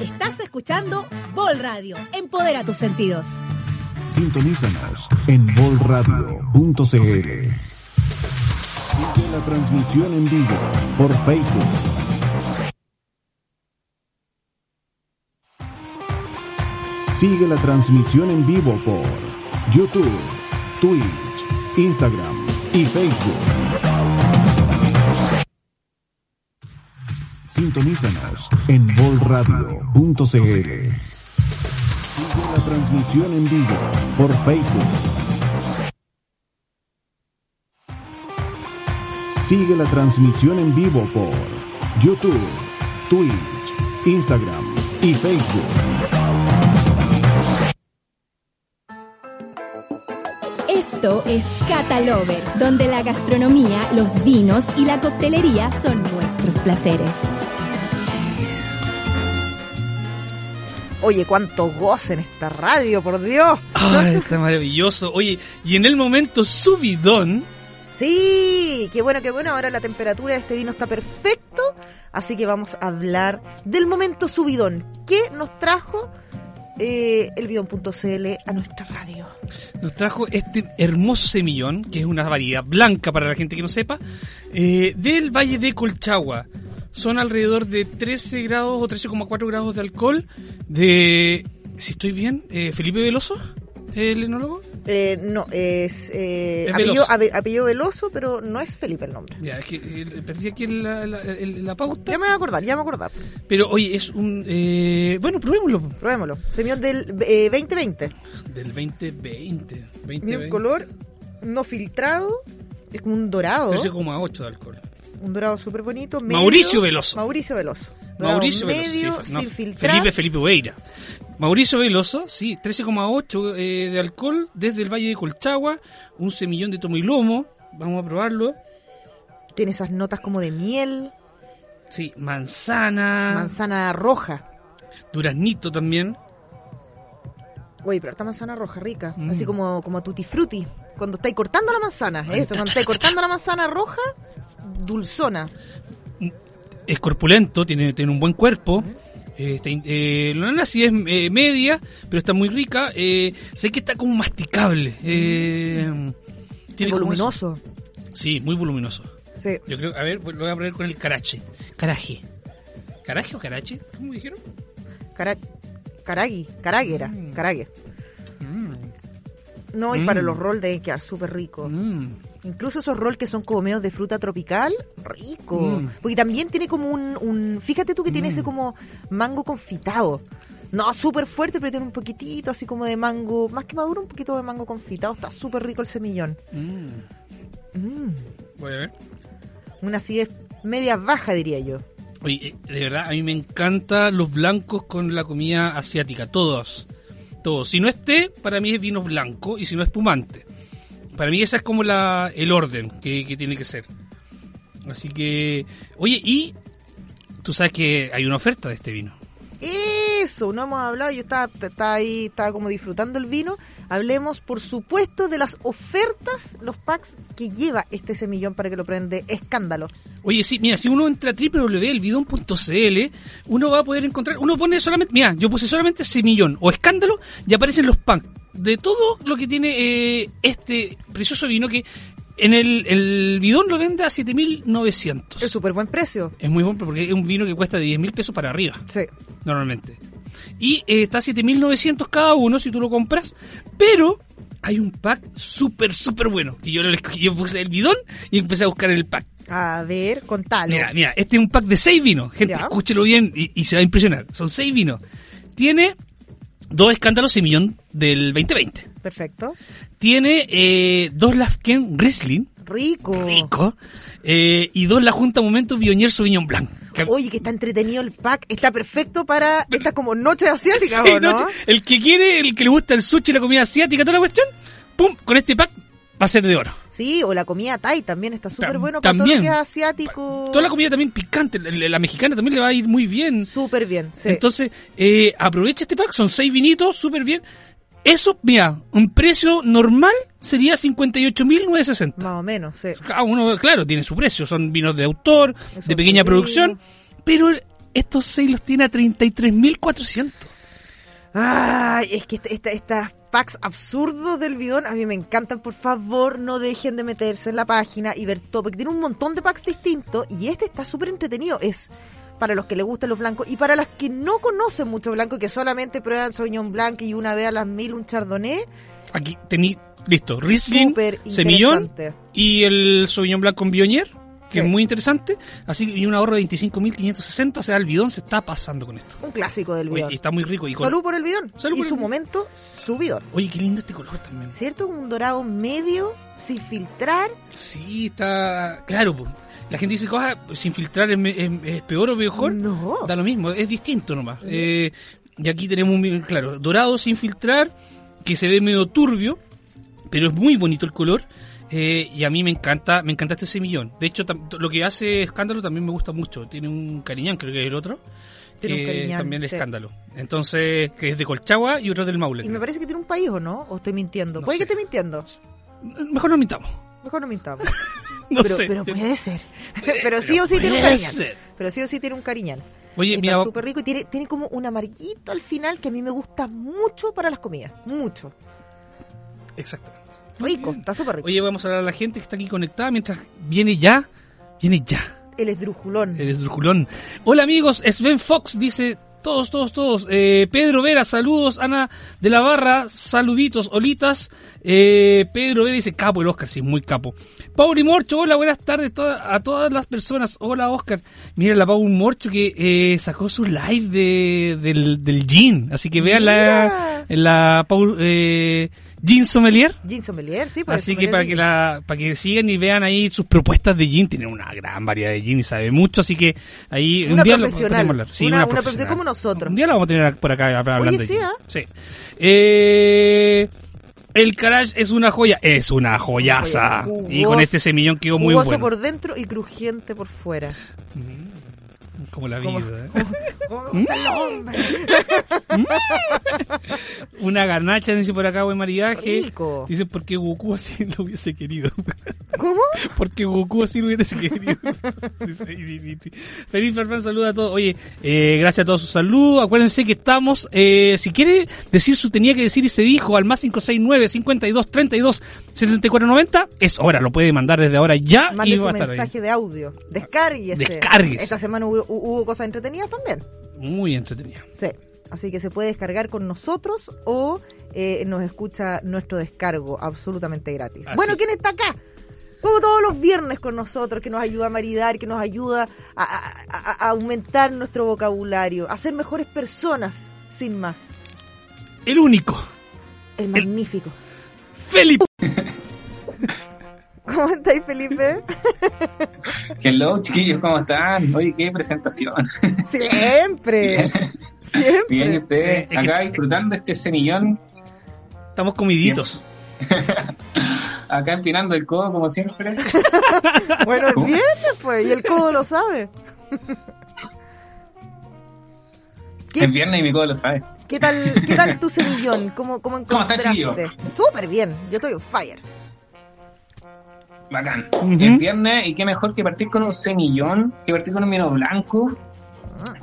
Estás escuchando Bol Radio. Empodera tus sentidos. Sintonízanos en bolradio.cl. Sigue la transmisión en vivo por Facebook. Sigue la transmisión en vivo por YouTube, Twitch, Instagram y Facebook. Sintonízanos en bolradio.cl. La transmisión en vivo por Facebook. Sigue la transmisión en vivo por YouTube, Twitch, Instagram y Facebook. Esto es Catalovers, donde la gastronomía, los vinos y la coctelería son nuestros placeres. Oye, cuánto goce en esta radio, por Dios. Ay, está maravilloso. Oye, y en el momento subidón, Sí, qué bueno, qué bueno. Ahora la temperatura de este vino está perfecto. Así que vamos a hablar del momento subidón. ¿Qué nos trajo eh, a nuestra radio? nos trajo este hermoso semillón, que es una variedad blanca para la gente que no sepa, eh, del Valle de Colchagua. Son alrededor de 13 grados o 13,4 grados de alcohol. De, si estoy bien, eh, Felipe Veloso, el enólogo. Eh, no, es, eh, Es apellido, Veloso. ape- apellido Veloso, pero no es Felipe el nombre. Ya, es que eh, perdí aquí la, la, la pauta. Ya me voy a acordar, ya me voy a acordar. Pero oye, es un. Eh, bueno, probémoslo. Probémoslo. Semión del eh, 2020. Del 2020. 2020. Mira un color no filtrado. Es como un dorado. 13,8 de alcohol. Un dorado súper bonito. medio- Mauricio Veloso. Mauricio Veloso. Mauricio medio, Veloso. sí, no, sin filtrar. Felipe Felipe Ueira. Mauricio Veloso, sí, 13,8 eh, de alcohol desde el Valle de Colchagua, un semillón de tomo y lomo. Vamos a probarlo. Tiene esas notas como de miel, Sí, manzana, manzana roja. duraznito también. Oye, pero esta manzana roja rica. Mm. Así como, como tutti frutti. Cuando estáis cortando la manzana. Eso, cuando estáis cortando la manzana roja, dulzona. Es corpulento, tiene, tiene un buen cuerpo. Eh, está eh, la acidez eh, media, pero está muy rica. Eh, sé que está como masticable. Eh, tiene como voluminoso. Sí, muy voluminoso. Sí. Yo creo, a ver, lo voy a poner con el carache. Caraje. ¿Caraje o carache? ¿Cómo dijeron? Cara, caragui, caraguera, Mm. carague. No, y Mm. para los rolls deben quedar súper ricos. Mm. Incluso esos rolls que son como medios de fruta tropical, rico. Mm. Porque también tiene como un, un- fíjate tú que tiene Mm. ese como mango confitado. No, súper fuerte, pero tiene un poquitito así como de mango, más que maduro, un poquito de mango confitado. Está súper rico el semillón. Mm. Mm. Voy a ver. Una acidez media baja, diría yo. Oye, eh, de verdad, a mí me encantan los blancos con la comida asiática, todos. Todos. Si no es té, para mí es vino blanco y si no es espumante. Para mí ese es como la, el orden que, que tiene que ser. Así que, oye, y tú sabes que hay una oferta de este vino. Eso, no hemos hablado, yo estaba, estaba ahí, estaba como disfrutando el vino. Hablemos, por supuesto, de las ofertas, los packs que lleva este semillón para que lo prende escándalo. Oye, sí, mira, si uno entra a www.elbidon.cl, uno va a poder encontrar, uno pone solamente, mira, yo puse solamente semillón o escándalo y aparecen los packs de todo lo que tiene eh, este precioso vino que en el, el bidón lo vende a 7.900. Es súper buen precio. Es muy bueno porque es un vino que cuesta de 10.000 pesos para arriba, Sí. normalmente. Y eh, está a 7.900 cada uno si tú lo compras, pero hay un pack súper, súper bueno. Que yo, yo puse el bidón y empecé a buscar el pack. A ver, contalo. Mira, mira, este es un pack de seis vinos. Gente, Ya. escúchelo bien y, y se va a impresionar. Son seis vinos. Tiene dos escándalos semillón del 2020. Perfecto. Tiene eh, dos Lafken Riesling, Rico. rico, eh, y dos La Junta Momento Viognier Sauvignon Blanc. Oye, que está entretenido el pack. Está perfecto para estas como noches asiáticas, Sí, ¿o no? noche- el que quiere, el que le gusta el sushi la comida asiática, toda la cuestión, pum, con este pack va a ser de oro. Sí, o la comida Thai también está súper bueno para todo también. lo que es asiático. Toda la comida también picante, la, la mexicana también le va a ir muy bien. Súper bien, sí. Entonces, eh, aprovecha este pack, son seis vinitos, súper bien. Eso, mira, un precio normal sería 58.960. Más o menos, sí. Cada uno, claro, tiene su precio, son vinos de autor, de pequeña producción, pero estos seis los tiene a 33.400. Ay, es que esta- esta- estas packs absurdos del bidón a mí me encantan. Por favor, no dejen de meterse en la página y ver todo, porque tiene un montón de packs distintos y este está súper entretenido. Es para los que les gustan los blancos y para las que no conocen mucho blanco, que solamente prueban Sauvignon Blanc y una vez a las mil un Chardonnay. Aquí tení, listo, Riesling, Semillón y el Sauvignon Blanc con Viognier, que Sí. es muy interesante. Así que y un ahorro de 25.560, o sea, el bidón se está pasando con esto. Un clásico del Oye, bidón. y está muy rico. Y con- Salud por el bidón. Salud y por su momento, su bidón. Oye, qué lindo este color también. ¿Cierto? Un dorado medio, sin filtrar. Sí, está. Claro, po. La gente dice cosas sin filtrar es, es- es peor o mejor. No. Da lo mismo, es distinto nomás. Eh, y aquí tenemos un claro, dorado sin filtrar, que se ve medio turbio, pero es muy bonito el color. eh, y a mí me encanta, me encanta este semillón. De hecho, lo que hace Escándalo también me gusta mucho. Tiene un cariñán, creo que es el otro. Tiene un que Cariñán, también es sí. Escándalo. Entonces, que es de Colchagua y otro del Maule. Y me parece que tiene un país, ¿o no? ¿O estoy mintiendo? No Puede sé. que esté mintiendo. Mejor no mintamos. Mejor no mintamos. No pero, sé. pero puede ser. Puede- pero sí o sí tiene un ser. Pero sí o sí tiene un cariñán. Oye, Está mira, súper rico y tiene, tiene como un amarguito al final que a mí me gusta mucho para las comidas. Mucho. exactamente. Rico, Bien. está súper rico. Oye, vamos a hablar a la gente que está aquí conectada mientras viene ya, viene ya, El esdrujulón. el esdrujulón. Hola amigos, Sven Fox dice, Todos, todos, todos. Eh, Pedro Vera, saludos. Ana de la Barra, saluditos. Olitas. Eh, Pedro Vera dice, capo el Oscar, sí, muy capo. Pauli Morcho, hola, buenas tardes a todas las personas. Hola, Oscar. Mira la Pauli Morcho que eh, sacó su live de, del, del Gin. Así que vean la, la Paul, eh, Gin Sommelier. Jean Sommelier, sí. pues, Así que para que gin. la para que sigan y vean ahí sus propuestas de gin, tiene una gran variedad de gin y sabe mucho, así que ahí Una un día lo profesional. podemos hablar. Sí, Una- una, una profesional como nosotros. Un día la vamos a tener por acá hablando Oye, de sí, gin. ¿ah? Sí. Eh, el garage es una joya, es una joyaza. Jugoso- y con este semillón quedó muy bueno. por dentro y crujiente por fuera. Como la Como- vida. ¿eh? Como ¿Mm? el hombre. Una garnacha, dice por acá, buen maridaje. Rico. Dice porque Goku así lo hubiese querido. ¿Cómo? Porque Goku así lo hubiese querido. Feliz Farfán, saluda a todos. Oye, eh, gracias a todos sus saludos. Acuérdense que estamos, eh, si quiere decir su tenía que decir y se dijo al más 569 52 32 74 90, es hora, lo puede mandar desde ahora ya Mande y su va a estar ahí. mensaje de audio. Descárguese. Descárguese. Esta semana hubo, hubo cosas entretenidas también. Muy entretenido. Sí. Así que se puede descargar con nosotros o eh, nos escucha nuestro descargo absolutamente gratis. Así. Bueno, ¿quién está acá? Como todos los viernes con nosotros, que nos ayuda a maridar, que nos ayuda a, a- a- a aumentar nuestro vocabulario, a ser mejores personas, sin más. El único, El magnífico. Felipe. ¿Cómo estáis, Felipe? Hello, chiquillos, ¿cómo están? Oye, qué presentación. Siempre. Siempre. Bien, ¿y ustedes? Sí, es que- Acá disfrutando este semillón, Estamos comiditos. acá empinando el codo como siempre. Bueno, es viernes, pues, y el codo lo sabe. ¿Qué, Es viernes y mi codo lo sabe. qué tal, ¿Qué tal tu semillón? ¿Cómo, cómo ¿Cómo está, encontraste? chiquillo? Súper bien, yo estoy on fire. Bacán. Ujú. Es viernes y qué mejor que partir con un semillón, que partir con un vino blanco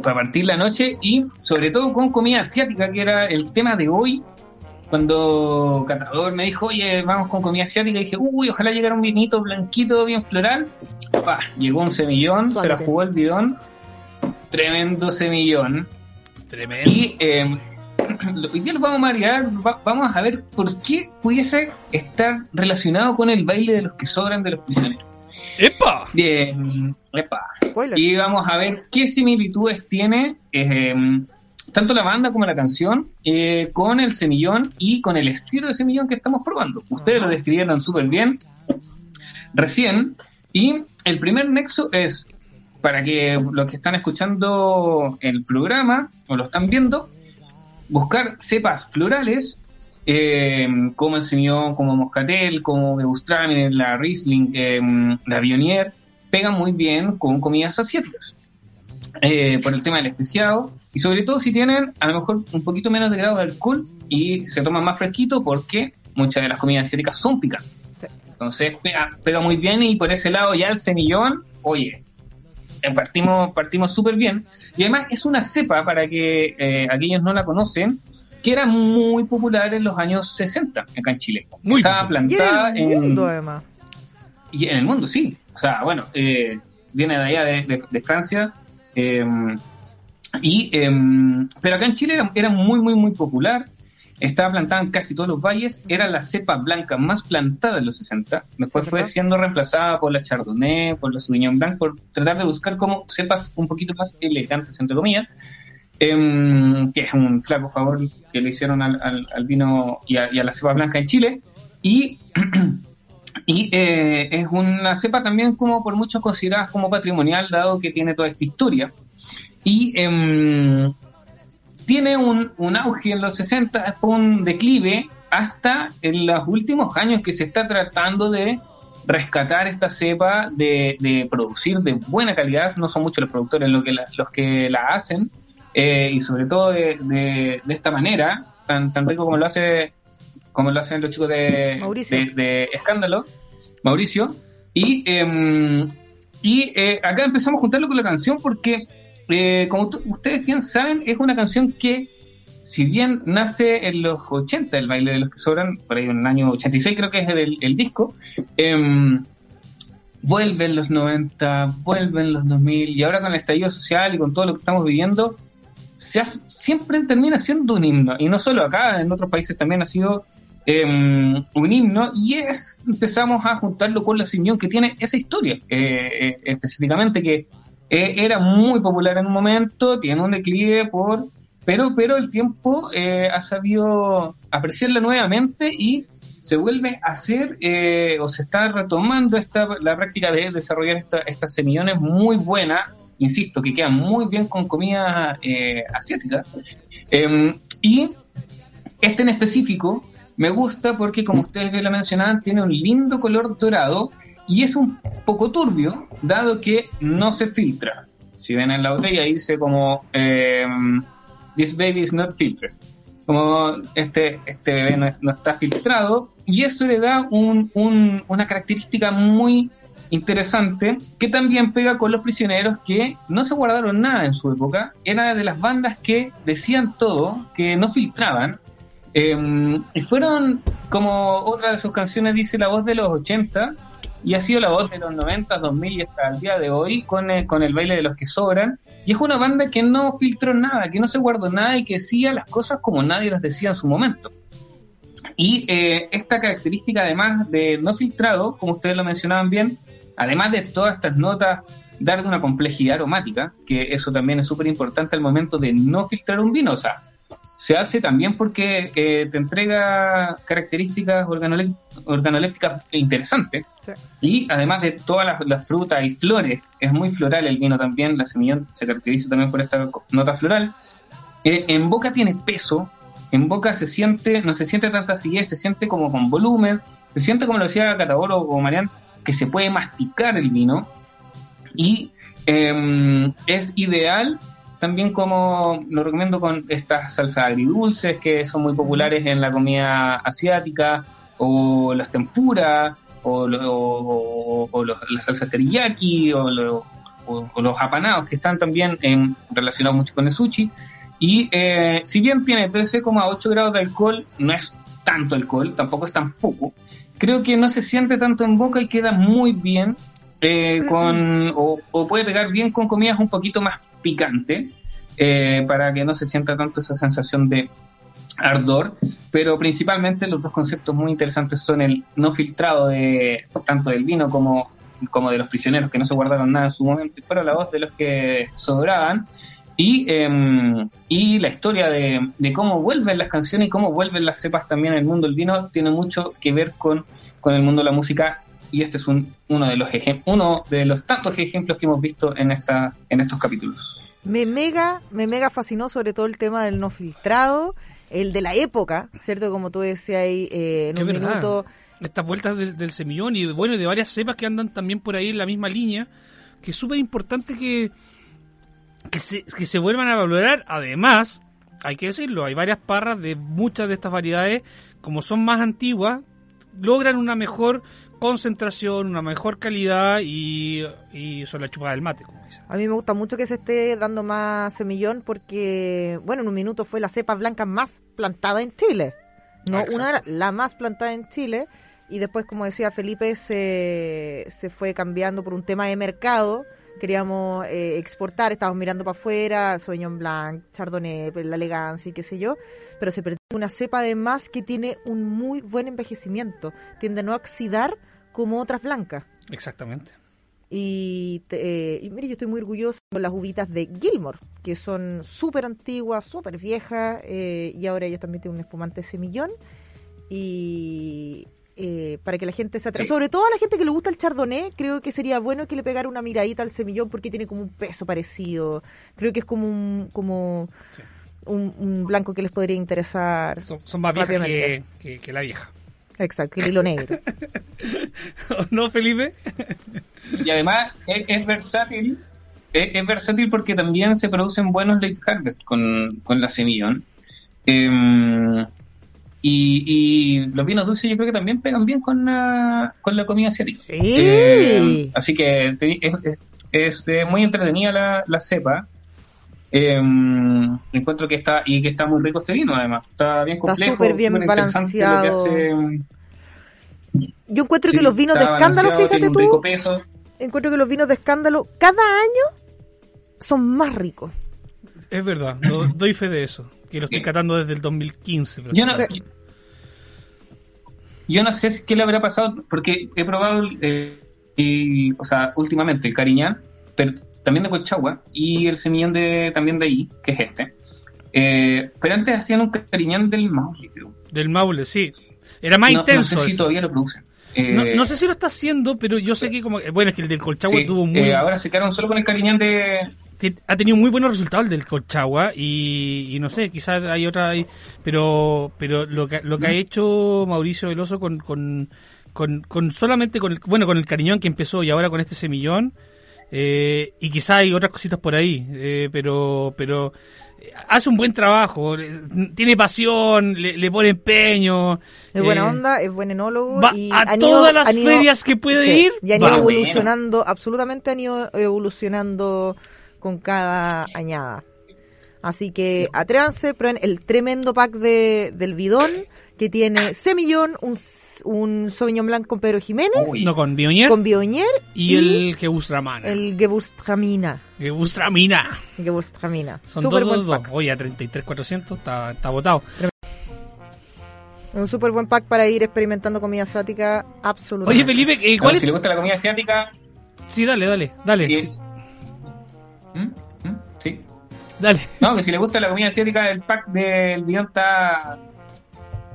para partir la noche y sobre todo con comida asiática, que era el tema de hoy. Cuando Catador me dijo, oye, vamos con comida asiática, dije, uy, ojalá llegara un vinito blanquito, bien floral. Pa, llegó un semillón, se la jugó el bidón. Tremendo semillón. Tremendo. Y eh, hoy día lo vamos a marear, va- vamos a ver por qué pudiese estar relacionado con el baile de los que sobran de los prisioneros. ¡Epa! Bien, epa. Y vamos a ver qué similitudes tiene eh, tanto la banda como la canción eh, con el semillón y con el estilo de semillón que estamos probando. Ustedes lo describieron súper bien recién. Y el primer nexo es, para que los que están escuchando el programa o lo están viendo, buscar cepas florales eh, como el semillón, como moscatel, como Gewürztraminer, la Riesling, eh, la Bionier, pegan muy bien con comidas asiáticas. Eh, por el tema del especiado y sobre todo si tienen a lo mejor un poquito menos de grado de alcohol y se toman más fresquito porque muchas de las comidas asiáticas son picantes. Entonces pega, pega muy bien y por ese lado ya el semillón, oye, partimos partimos súper bien. Y además es una cepa, para que eh, aquellos no la conocen, que era muy popular en los años 60 acá en Chile. Muy Estaba popular. Y en plantada el mundo, además. y en el mundo, sí. O sea, bueno, eh, viene de allá de, de- de Francia. eh, y, eh, pero acá en Chile era, era muy, muy, muy popular. Estaba plantada en casi todos los valles. Era la cepa blanca más plantada en los 60. Después fue siendo reemplazada por la Chardonnay, por la Sauvignon Blanc, por tratar de buscar como cepas un poquito más elegantes, entre comillas. Em, que es un flaco favor que le hicieron al, al- al vino y a, y a la cepa blanca en Chile. Y y eh, es una cepa también como por muchos considerada como patrimonial, dado que tiene toda esta historia. Y em, tiene un, un auge en los 60, un declive hasta en los últimos años que se está tratando de rescatar esta cepa, de, de producir de buena calidad. No son muchos los productores los que la, los que la hacen. eh, y sobre todo de, de- de esta manera, tan, tan rico como lo hace como lo hacen los chicos de, Mauricio. de, Escándalo, Mauricio. Y, eh, y eh, acá empezamos a juntarlo con la canción porque, eh, como ustedes bien saben, es una canción que, si bien nace en los 80, el baile de los que sobran, por ahí en el año 86 creo que es el, disco, em, vuelve en los 90, vuelve en los 2000, y ahora con el estallido social y con todo lo que estamos viviendo, siempre termina siendo un himno. Y no solo acá, en otros países también ha sido eh, un himno. Y es empezamos a juntarlo con la Simeón, que tiene esa historia, eh, eh, específicamente que eh, era muy popular en un momento, tiene un declive por... Pero, pero el tiempo eh, ha sabido apreciarla nuevamente y se vuelve a hacer eh, o se está retomando esta, la práctica de desarrollar esta, estas semillones muy buenas, insisto, que quedan muy bien con comida asiática. Em, y este en específico me gusta porque, como ustedes bien lo mencionaban, tiene un lindo color dorado y es un poco turbio, dado que no se filtra. Si ven en la botella dice como em, This baby is not filtered. Como este, este bebé no, no está filtrado y eso le da un- un- una característica muy interesante que también pega con los prisioneros que no se guardaron nada en su época. Era de las bandas que decían todo, que no filtraban. eh, y fueron, como otra de sus canciones dice, la voz de los 80 y ha sido la voz de los 90, 2000 y hasta el día de hoy con, eh, con el baile de los que sobran. Y es una banda que no filtró nada, que no se guardó nada y que decía las cosas como nadie las decía en su momento. Y eh, esta característica además de no filtrado, como ustedes lo mencionaban bien, además de todas estas notas, dar una complejidad aromática, que eso también es súper importante al momento de no filtrar un vino, o sea, se hace también porque eh, te entrega características organolé- organolépticas interesantes Sí. y además de todas las, las frutas y flores, es muy floral el vino también, la semillón se caracteriza también por esta nota floral. Eh, en boca tiene peso, en boca se siente, no se siente tanta acidez, se siente como con volumen, se siente como lo decía Cataboro o Marian, que se puede masticar el vino y eh, es ideal también como lo recomiendo con estas salsas agridulces que son muy populares en la comida asiática o las tempuras o, lo- o- o los- las salsas teriyaki o, lo- o- o los apanados que están también relacionados mucho con el sushi. Y eh, si bien tiene 13,8 grados de alcohol no es tanto alcohol tampoco es tan poco creo que no se siente tanto en boca y queda muy bien eh, con o, o puede pegar bien con comidas un poquito más picante eh, para que no se sienta tanto esa sensación de ardor, pero principalmente los dos conceptos muy interesantes son el no filtrado de tanto del vino como, como de los prisioneros que no se guardaron nada en su momento fueron la voz de los que sobraban. Y, eh, y la historia de, cómo vuelven las canciones y cómo vuelven las cepas también el mundo del vino tiene mucho que ver con, con el mundo de la música y este es un, uno de los ejem- uno de los tantos ejemplos que hemos visto en esta en estos capítulos. Me mega, me mega fascinó sobre todo el tema del no filtrado, el de la época, ¿cierto? Como tú decías ahí, eh, en un verdad. minuto. Estas vueltas del, del semillón y de, bueno, y de varias cepas que andan también por ahí en la misma línea, que es súper importante que, que, se, que se vuelvan a valorar. Además, hay que decirlo, hay varias parras de muchas de estas variedades, como son más antiguas, logran una mejor concentración, una mejor calidad y, y son la chupada del mate, como dicen. A mí me gusta mucho que se esté dando más semillón porque, bueno, en un minuto fue la cepa blanca más plantada en Chile. No, Ah, una era la más plantada en Chile. Y después, como decía Felipe, se, se fue cambiando por un tema de mercado. Queríamos eh, exportar, estábamos mirando para afuera, Sauvignon Blanc, Chardonnay, pues, la elegancia y qué sé yo. Pero se perdió una cepa además que tiene un muy buen envejecimiento. Tiende a no oxidar como otras blancas. Exactamente. Y, te- eh, y mire, yo estoy muy orgullosa con las uvitas de Gilmore, que son súper antiguas, súper viejas, eh, y ahora ellos también tienen un espumante semillón. Y eh, para que la gente se atreva, Sí. sobre todo a la gente que le gusta el chardonnay, creo que sería bueno que le pegara una miradita al semillón porque tiene como un peso parecido. Creo que es como un, como un, un blanco que les podría interesar. Son, son más viejas que, Rápidamente. que, que la vieja. Exacto, el hilo negro. ¿No, Felipe? Y además es, es versátil, es, es versátil porque también se producen buenos late harvest con, con la semillón. Em, y, y los vinos dulces yo creo que también pegan bien con la, con la comida asiática. Sí. Eh, así que es, es- es, muy entretenida la, la cepa. Em, encuentro que está y que está muy rico este vino además está bien Está complejo súper bien súper que balanceado. hace, Yo encuentro sí, que los vinos de está escándalo, fíjate tiene un tú, rico peso encuentro que los vinos de escándalo cada año son más ricos. Es verdad, lo- doy fe de eso. Que lo estoy catando desde el 2015. pero- Yo no, yo no sé si- qué le habrá pasado, porque he probado, eh, y, o sea, últimamente el cariñán, pero también de Colchagua, y el semillón de, también de ahí, que es este. Eh, pero antes hacían un cariñán del Maule, creo. Del Maule, sí. Era más no, intenso. No sé si eso. todavía lo producen. Eh, No, no sé si lo está haciendo, pero yo sé que como... Bueno, es que el del Colchagua sí, tuvo muy... eh, ahora se quedaron solo con el cariñán de... ha tenido muy buenos resultados el del Colchagua y, y no sé, quizás hay otra ahí, pero pero lo que, lo que ha hecho Mauricio Veloso con, con, con, con solamente con el, bueno con el cariñón que empezó y ahora con este semillón eh, y quizás hay otras cositas por ahí, eh, pero pero eh, hace un buen trabajo, tiene pasión, le, le pone empeño. Es buena eh, onda, es buen enólogo. va y a todas las ferias que puede sí, ir, Y han ido evolucionando, absolutamente han ido evolucionando con cada añada. Así que atrévanse, prueben el tremendo pack de, del bidón que tiene semillón, un, un Sauvignon Blanc con Pedro Jiménez, Uy, No, con Bionier con Bionier y, el Gewürztraminer. el Gewürztraminer. Gewürztraminer. Gewürztraminer. Son Súper dos, buen dos, pack. Oye, a 33,400 está, está botado. Un súper buen pack para ir experimentando comida asiática, absolutamente. Oye, Felipe, eh, no, ¿cuál es? Si le gusta la comida asiática... Sí, dale, dale, dale. y- sí, ¿Mm? ¿Mm? Sí. dale. No, que si le gusta la comida asiática, el pack del bidón está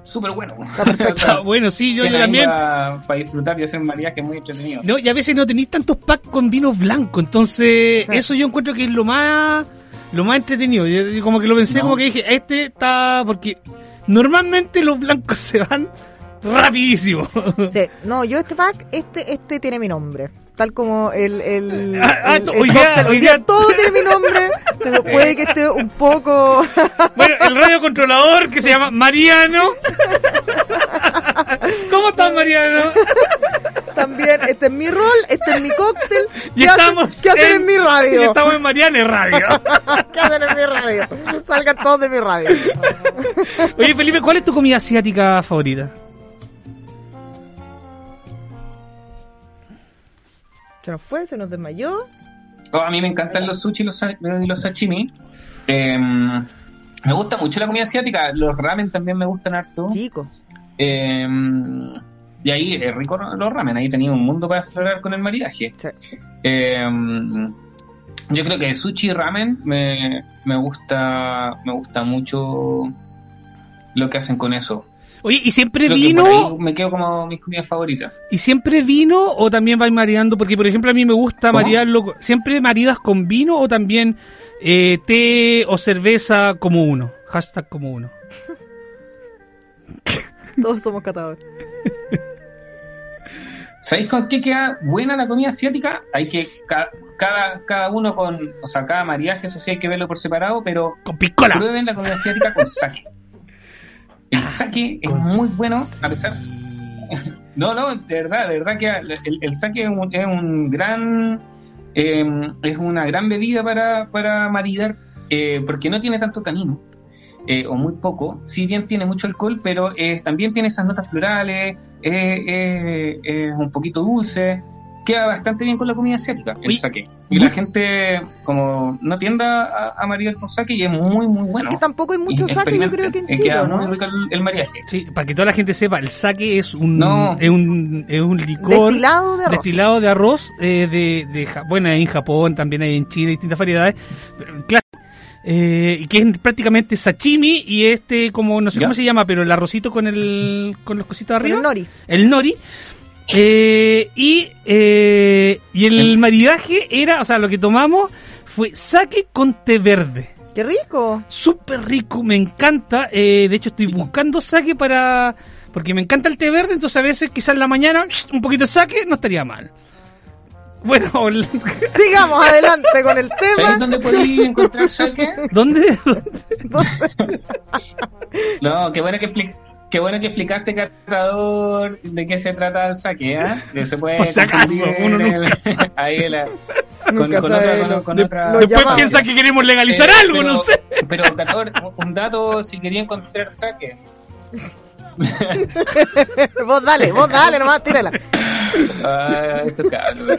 súper bueno. Está bueno, sí, yo, también. Para, para disfrutar y hacer un mariaje muy entretenido. No, y a veces no tenéis tantos packs con vino blanco, entonces Sí. eso yo encuentro que es lo más lo más entretenido. Yo, yo como que lo pensé, No. como que dije, este está porque normalmente los blancos se van rapidísimo. Sí, no, yo este pack, este, este tiene mi nombre. Tal como el, el, Ah, ah, el- el hoy día- cóctel, hoy día- todo tiene mi nombre. Pero puede que esté un poco. bueno, el radiocontrolador que se llama Mariano. ¿Cómo estás, Mariano? También, este es mi rol, este es mi cóctel. Y ¿Qué hacen- estamos ¿Qué hacen en, mi Y radio? estamos en Mariano Radio. ¿Qué hacen en mi radio? Salgan todos de mi radio. Oye, Felipe, ¿cuál es tu comida asiática favorita? Se nos fue, se nos desmayó. Oh, a mí me encantan los sushi y los, los sashimi. Eh, me gusta mucho la comida asiática. Los ramen también me gustan harto. Chico. Eh, y ahí es rico los ramen. Ahí tenía un mundo para explorar con el maridaje. Sí. Eh, yo creo que sushi y ramen me, me gusta me gusta mucho lo que hacen con eso. Oye, ¿y siempre Creo vino? me quedo como mis comidas favoritas. ¿Y siempre vino o también vais maridando? Porque, por ejemplo, a mí me gusta ¿Cómo? maridarlo. ¿Siempre maridas con vino o también eh, té o cerveza como uno? Hashtag como uno. Todos somos catadores. ¿Sabéis con qué queda buena la comida asiática? Hay que ca- cada, cada uno con, o sea, cada mariaje, eso sí hay que verlo por separado, pero Con piscola. prueben la comida asiática con sake. El sake es muy bueno, a pesar. No, no, de verdad, de verdad que el, el sake es un, es un gran. eh, es una gran bebida para, para maridar, eh, porque no tiene tanto tanino, eh, o muy poco. Si bien tiene mucho alcohol, pero también tiene esas notas florales, es un poquito dulce. Queda bastante bien con la comida asiática, el sake. Y la gente, como no tienda a, a maridar con sake, y es muy, muy bueno. Que tampoco hay mucho Y saque, yo creo que en Chile, queda ¿no? muy rico el, el mariaje. Sí, para que toda la gente sepa, el sake es un, No. es un, es un licor Destilado de arroz. destilado de arroz, eh, de, de Ja- bueno, hay en Japón, también hay en China, distintas variedades, claro, eh, y que es prácticamente sashimi y este como, no sé Ya. cómo se llama, pero el arrocito con el, con los cositos arriba. el nori. el nori. Eh, y, eh, y el maridaje era, o sea, lo que tomamos fue sake con té verde. ¡Qué rico! Súper rico, me encanta. eh, de hecho, estoy buscando sake para. Porque me encanta el té verde, entonces a veces quizás en la mañana un poquito de sake no estaría mal. Bueno, Sigamos adelante con el tema. ¿Sabéis dónde podéis encontrar sake? ¿dónde? No, qué bueno que expli- Qué bueno que explicaste, catador, de qué se trata el saque, ¿ah? Que se puede Por si acaso, confundir uno en el- ahí la, con, Nunca con sabe otra, lo- con, con de- otra- lo Después llamamos. piensa que queremos legalizar Eh, algo, pero- no sé. Pero, catador, un dato si quería encontrar saque. vos dale, vos dale, nomás, tírala. Ah, estos cabros.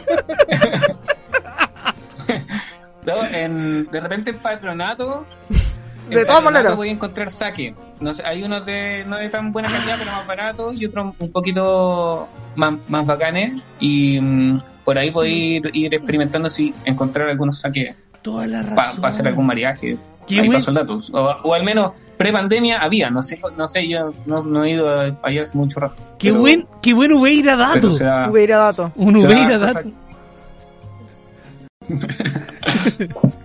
No, en- de repente en patronato. De todas maneras. voy a encontrar saque. No sé, hay unos de no de tan buena calidad, pero más baratos y otros un poquito más, más bacanes. Y mm, por ahí voy a ir, ir experimentando si encontrar algunos saques Toda la para razón. hacer algún mariaje. Qué Ahí paso el dato. O, o al menos pre-pandemia había. No sé, no sé yo no, no he ido a- allá hace mucho rato. Qué Pero- buen, qué buen Ubeira dato. da- Hubiera dato. Un Ubeira dato.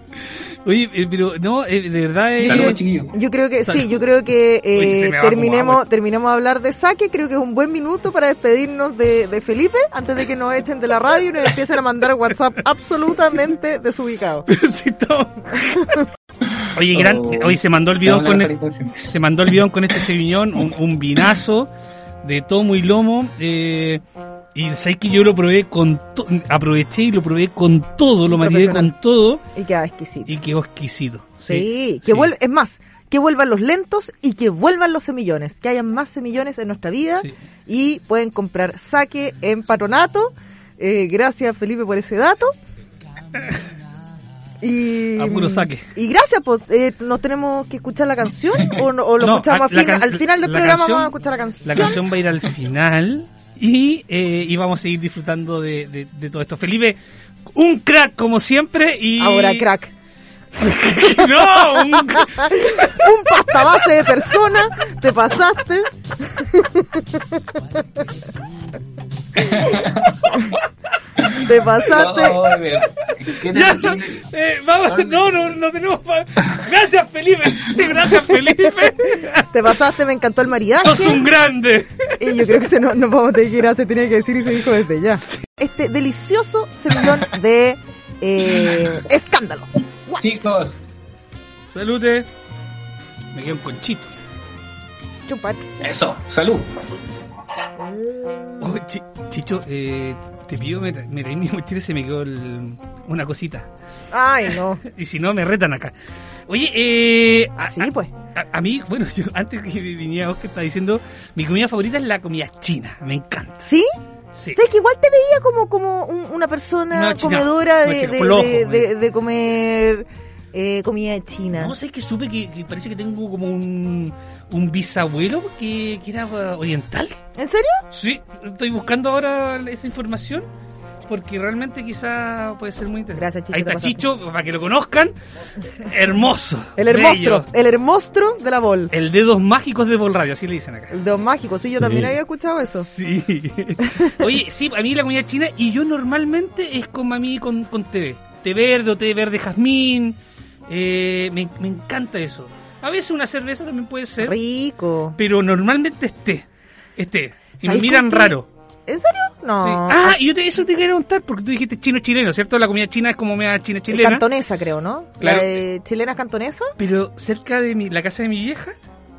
Oye, eh, pero no, eh, de verdad eh, Saludos, chiquillos. Yo creo que Salud. sí, yo creo que eh, terminemos, terminemos de hablar de saque. Creo que es un buen minuto para despedirnos de, de Felipe antes de que nos echen de la radio y nos empiecen a mandar WhatsApp absolutamente desubicados. Oye, gran, Oh. se mandó el bidón con el- no. se mandó el bidón con este seviñón, un, un vinazo de tomo y lomo. Eh, y sabes que yo lo probé con to- aproveché y lo probé con todo, lo maridé con todo Y queda exquisito. y quedó exquisito. Sí, que sí. vuel- es más, que vuelvan los lentos y que vuelvan los semillones, que hayan más semillones en nuestra vida Sí. y pueden comprar saque en patronato. Eh, gracias Felipe por ese dato. Y, A puro saque. y gracias, pues, eh, ¿nos tenemos que escuchar la canción o, o lo No, escuchamos a- al final- can- al final del programa? canción- vamos a escuchar la canción. La canción va a ir al final y, eh, y vamos a seguir disfrutando de, de- de todo esto. Felipe, un crack como siempre y... Ahora, crack. no, un, Un pasta base de persona, te pasaste. te pasaste. No, a ver, ¿qué te- Ya, eh, vamos, no, no, no tenemos pa- Gracias, Felipe. Gracias, Felipe. Te pasaste, me encantó el maridaje. Sos un grande. Y yo creo que se nos, nos vamos a tener que ir a se tenía que decir y se dijo desde ya. Este delicioso semillón de eh, escándalo. Chicos, Salute. Me quedo un conchito. Chupat. eso, salud. Oh, Chi- Chicho, eh, te pido, me, tra- me traí mi mochila y se me quedó el- una cosita. Ay, no. Y si no, me retan acá. Oye, eh, a, Sí, pues. a- a mí, bueno, yo antes que viniera Oscar estaba diciendo, mi comida favorita es la comida china. Me encanta. ¿Sí? Sí. ¿Sabes que igual te veía como, como un- una persona No, comedora No, de, de, de- comer eh, comida china? No sé que supe que, que parece que tengo como un, un bisabuelo que, que era oriental. ¿En serio? Sí, estoy buscando ahora esa información porque realmente quizá puede ser muy interesante. Gracias, Chicho, Ahí está. Chicho, para que lo conozcan. Hermoso. El hermostro, bello. el hermostro de la bol. El dedos mágicos de Bol Radio, así le dicen acá. El dedo mágico, sí, yo Sí. también había escuchado eso. Sí. Oye, sí, a mí la comida china y yo normalmente es como a mí con, con verde. Té verde o té verde jazmín. Eh, me, me encanta eso. A veces una cerveza también puede ser, Rico. pero normalmente es té. Es té. Y me ¿Sabes miran con qué? raro. ¿En serio? No. Sí. Ah, y yo te, eso te quería preguntar, porque tú dijiste chino chileno, ¿cierto? La comida china es como media china Es chilena. cantonesa, creo, ¿no? Claro. La de chilena es cantonesa. Pero cerca de mi, la casa de mi vieja,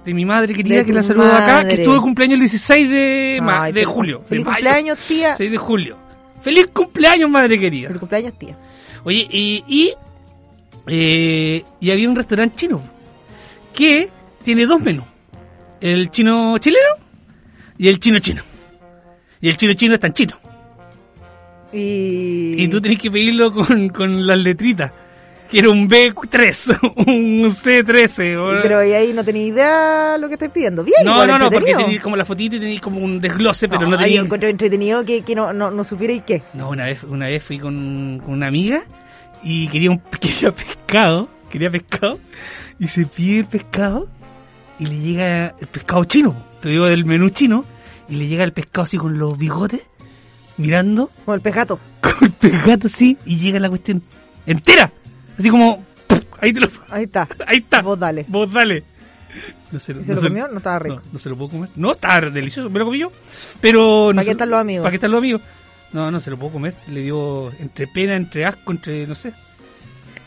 de mi madre querida, que la saludo acá, que estuvo de cumpleaños el 16 de, Ay, julio. Feliz de mayo. cumpleaños, tía. 6 de julio. ¡Feliz cumpleaños, madre querida! Feliz cumpleaños, tía. Oye, y, y, eh, y había un restaurante chino que tiene dos menús. El chino chileno y el chino chino. Y el chino chino está en chino. Y... Y tú tenés que pedirlo con, con las letritas. Que era un B3, un C13. o- Pero y ahí no tenía idea lo que estáis pidiendo. Bien, no, igual, no, no, porque tenéis como la fotita y tenéis como un desglose, pero no, No, ahí tenéis... yo encontré entretenido que, que no, no, no supierais qué. No, una vez, una vez fui con, con una amiga y quería un quería pescado, quería pescado, y se pide el pescado y le llega el pescado chino, te digo del menú chino, y le llega el pescado así con los bigotes, mirando, Con el pegato. con el pescado así, y llega la cuestión entera, así como, ahí te lo, Ahí está. ahí está, Vos dale. vos dale. No se, ¿Y se lo comió? No estaba rico. No, no se lo puedo comer. No, está delicioso, me lo comí yo. Pero. no ¿Para qué están los amigos? ¿Para qué están los amigos? No, no se lo puedo comer. Le dio entre pena, entre asco, entre. no sé.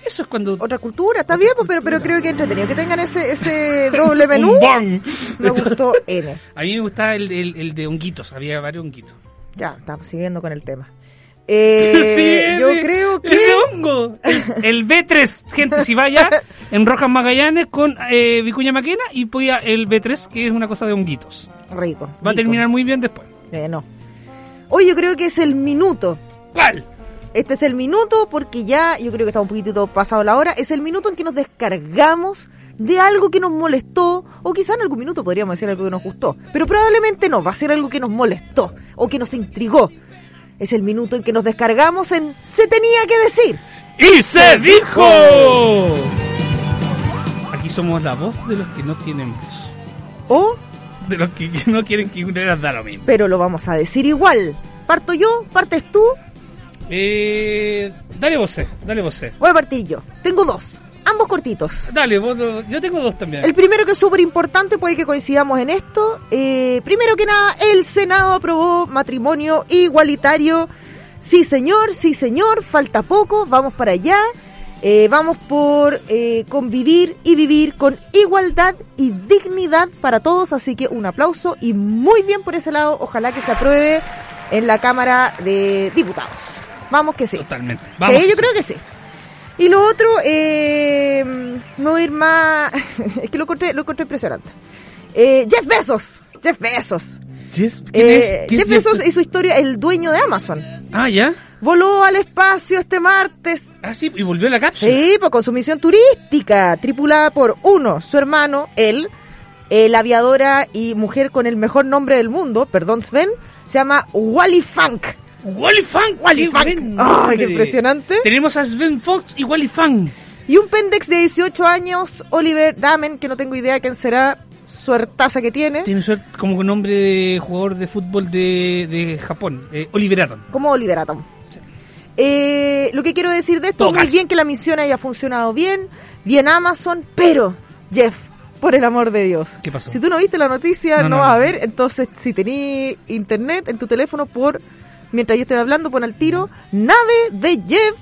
Eso es cuando. Otra cultura, está bien, pues, pero, pero creo que entretenido que tengan ese, ese doble menú. Un. Me gustó N. A mí me gustaba el, el, el de honguitos. Había varios honguitos. Ya, estamos siguiendo con el tema. Eh, Sí, yo ese- creo que... hongo. El, el B3. Gente, si vaya en Rojas Magallanes con eh, Vicuña Maquena y podía el B3, que es una cosa de honguitos. Rico. Va a terminar muy bien después. Eh, no. Hoy yo creo que es el minuto ¿Cuál? Este es el minuto porque ya, yo creo que está un poquitito pasado la hora, es el minuto en que nos descargamos de algo que nos molestó, o quizá en algún minuto podríamos decir algo que nos gustó, pero probablemente no, va a ser algo que nos molestó o que nos intrigó. Es el minuto en que nos descargamos en Se tenía que decir. ¡Y se dijo! Aquí somos la voz de los que no tienen voz. O, De los que no quieren que una da lo mismo. pero lo vamos a decir igual. Parto yo, partes tú, Eh, dale vos, dale vos. voy a partir yo. Tengo dos, ambos cortitos. Dale, vos, yo tengo dos también. El primero que es súper importante, puede que coincidamos en esto. Eh, primero que nada, el Senado aprobó matrimonio igualitario. Sí, señor, sí, señor, falta poco, vamos para allá. Eh, vamos por eh, convivir y vivir con igualdad y dignidad para todos, así que un aplauso y muy bien por ese lado, ojalá que se apruebe en la Cámara de Diputados. Vamos que sí. Totalmente. Vamos. Sí, yo creo que sí. Y lo otro, eh, me voy a ir más... es que lo encontré, lo encontré impresionante. Eh, Jeff Bezos. Jeff Bezos. Yes, ¿quién Eh, Jeff es Bezos y su historia, el dueño de Amazon. Ah, ¿ya? Voló al espacio este martes. Ah, sí, y volvió a la cápsula. Sí, pues con su misión turística, tripulada por uno, su hermano, él, eh, la aviadora y mujer con el mejor nombre del mundo, perdón Sven, se llama Wally Funk. Wally Funk. Wally buen Ay, qué impresionante. Tenemos a Sven Fox y Wally Funk. Y un pendex de 18 años, Oliver Damen, que no tengo idea quién será, suertaza que tiene. Tiene suerte como nombre de jugador de fútbol de, de Japón. Eh, Oliver Atom. como Oliver Atom. Eh, lo que quiero decir de esto, Todo muy bien que la misión haya funcionado bien, bien Amazon, pero, Jeff, por el amor de Dios. ¿Qué pasó? Si tú no viste la noticia, No, no, no, vas no. a ver, entonces si tenías internet en tu teléfono, por mientras yo estoy hablando, pon al tiro, nave de Jeff,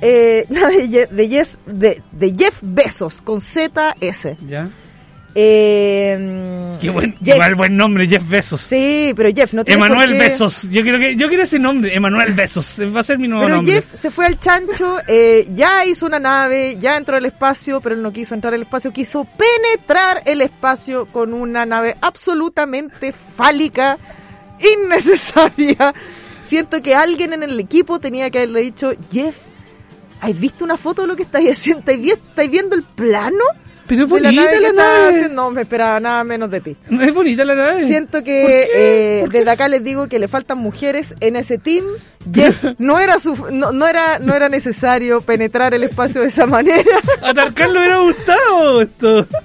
eh, nave de Jeff, de de, Jeff Bezos, con ZS. ¿Ya? Eh, Qué buen, Jeff- igual buen nombre, Jeff Bezos. Sí, pero Jeff, no tiene Emanuel. Yo quiero que yo quiero ese nombre, Emanuel Besos. Va a ser mi nuevo Pero nombre. Jeff se fue al chancho, eh, ya hizo una nave, ya entró al espacio, pero él no quiso entrar al espacio, quiso penetrar el espacio con una nave absolutamente fálica, innecesaria. Siento que alguien en el equipo tenía que haberle dicho, Jeff, ¿has visto una foto de lo que estáis haciendo? ¿Estáis, vi- estáis viendo el plano? Pero es de la bonita nave la nave. haciendo? No, me esperaba nada menos de ti. No es bonita la nave. Siento ¿Por que eh, desde acá les digo que le faltan mujeres en ese team. Jeff, no era su, no, no era no era necesario penetrar el espacio de esa manera. A Tarkan le hubiera gustado esto.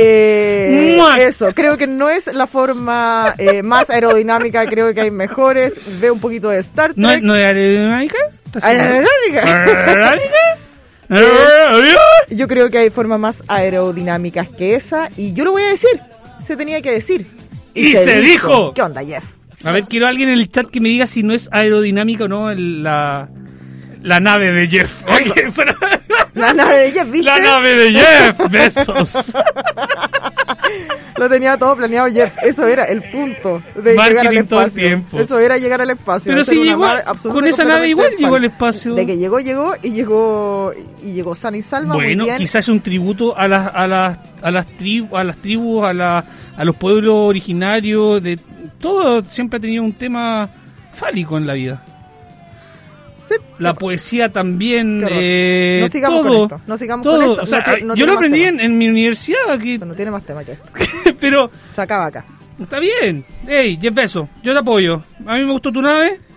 Eh, eso, creo que no es la forma eh, más aerodinámica, creo que hay mejores. Veo un poquito de Star ¿No, Trek. ¿No es aerodinámica? Aerodinámica. ¿Aerodinámica? Yo creo que hay formas más aerodinámicas que esa y yo lo voy a decir. Se tenía que decir. Y se dijo. ¿Qué onda, Jeff? A ver, quiero a alguien en el chat que me diga si no es aerodinámica o no el- la, la nave de Jeff. Oye, suena- La nave de Jeff, ¿viste? La nave de Jeff. Besos. Lo tenía todo planeado Jeff. Eso era el punto de Marketing llegar al todo el espacio. tiempo. Eso era llegar al espacio. Pero si llegó, con esa nave igual llegó al espacio. De que llegó, llegó y llegó y llegó sana y salva. Bueno, muy bien. quizás es un tributo a las a las a las tribus a las tribus a la, a los pueblos originarios de todo siempre ha tenido un tema fálico en la vida. Sí. La poesía también, eh, No sigamos todo, con esto, no sigamos todo. con esto. O sea, No tiene- no yo lo aprendí en, en mi universidad, aquí, Esto no tiene más tema que esto. pero Se acaba acá. está bien. Hey, Jeff Bezos, yo te apoyo. A mí me gustó tu nave.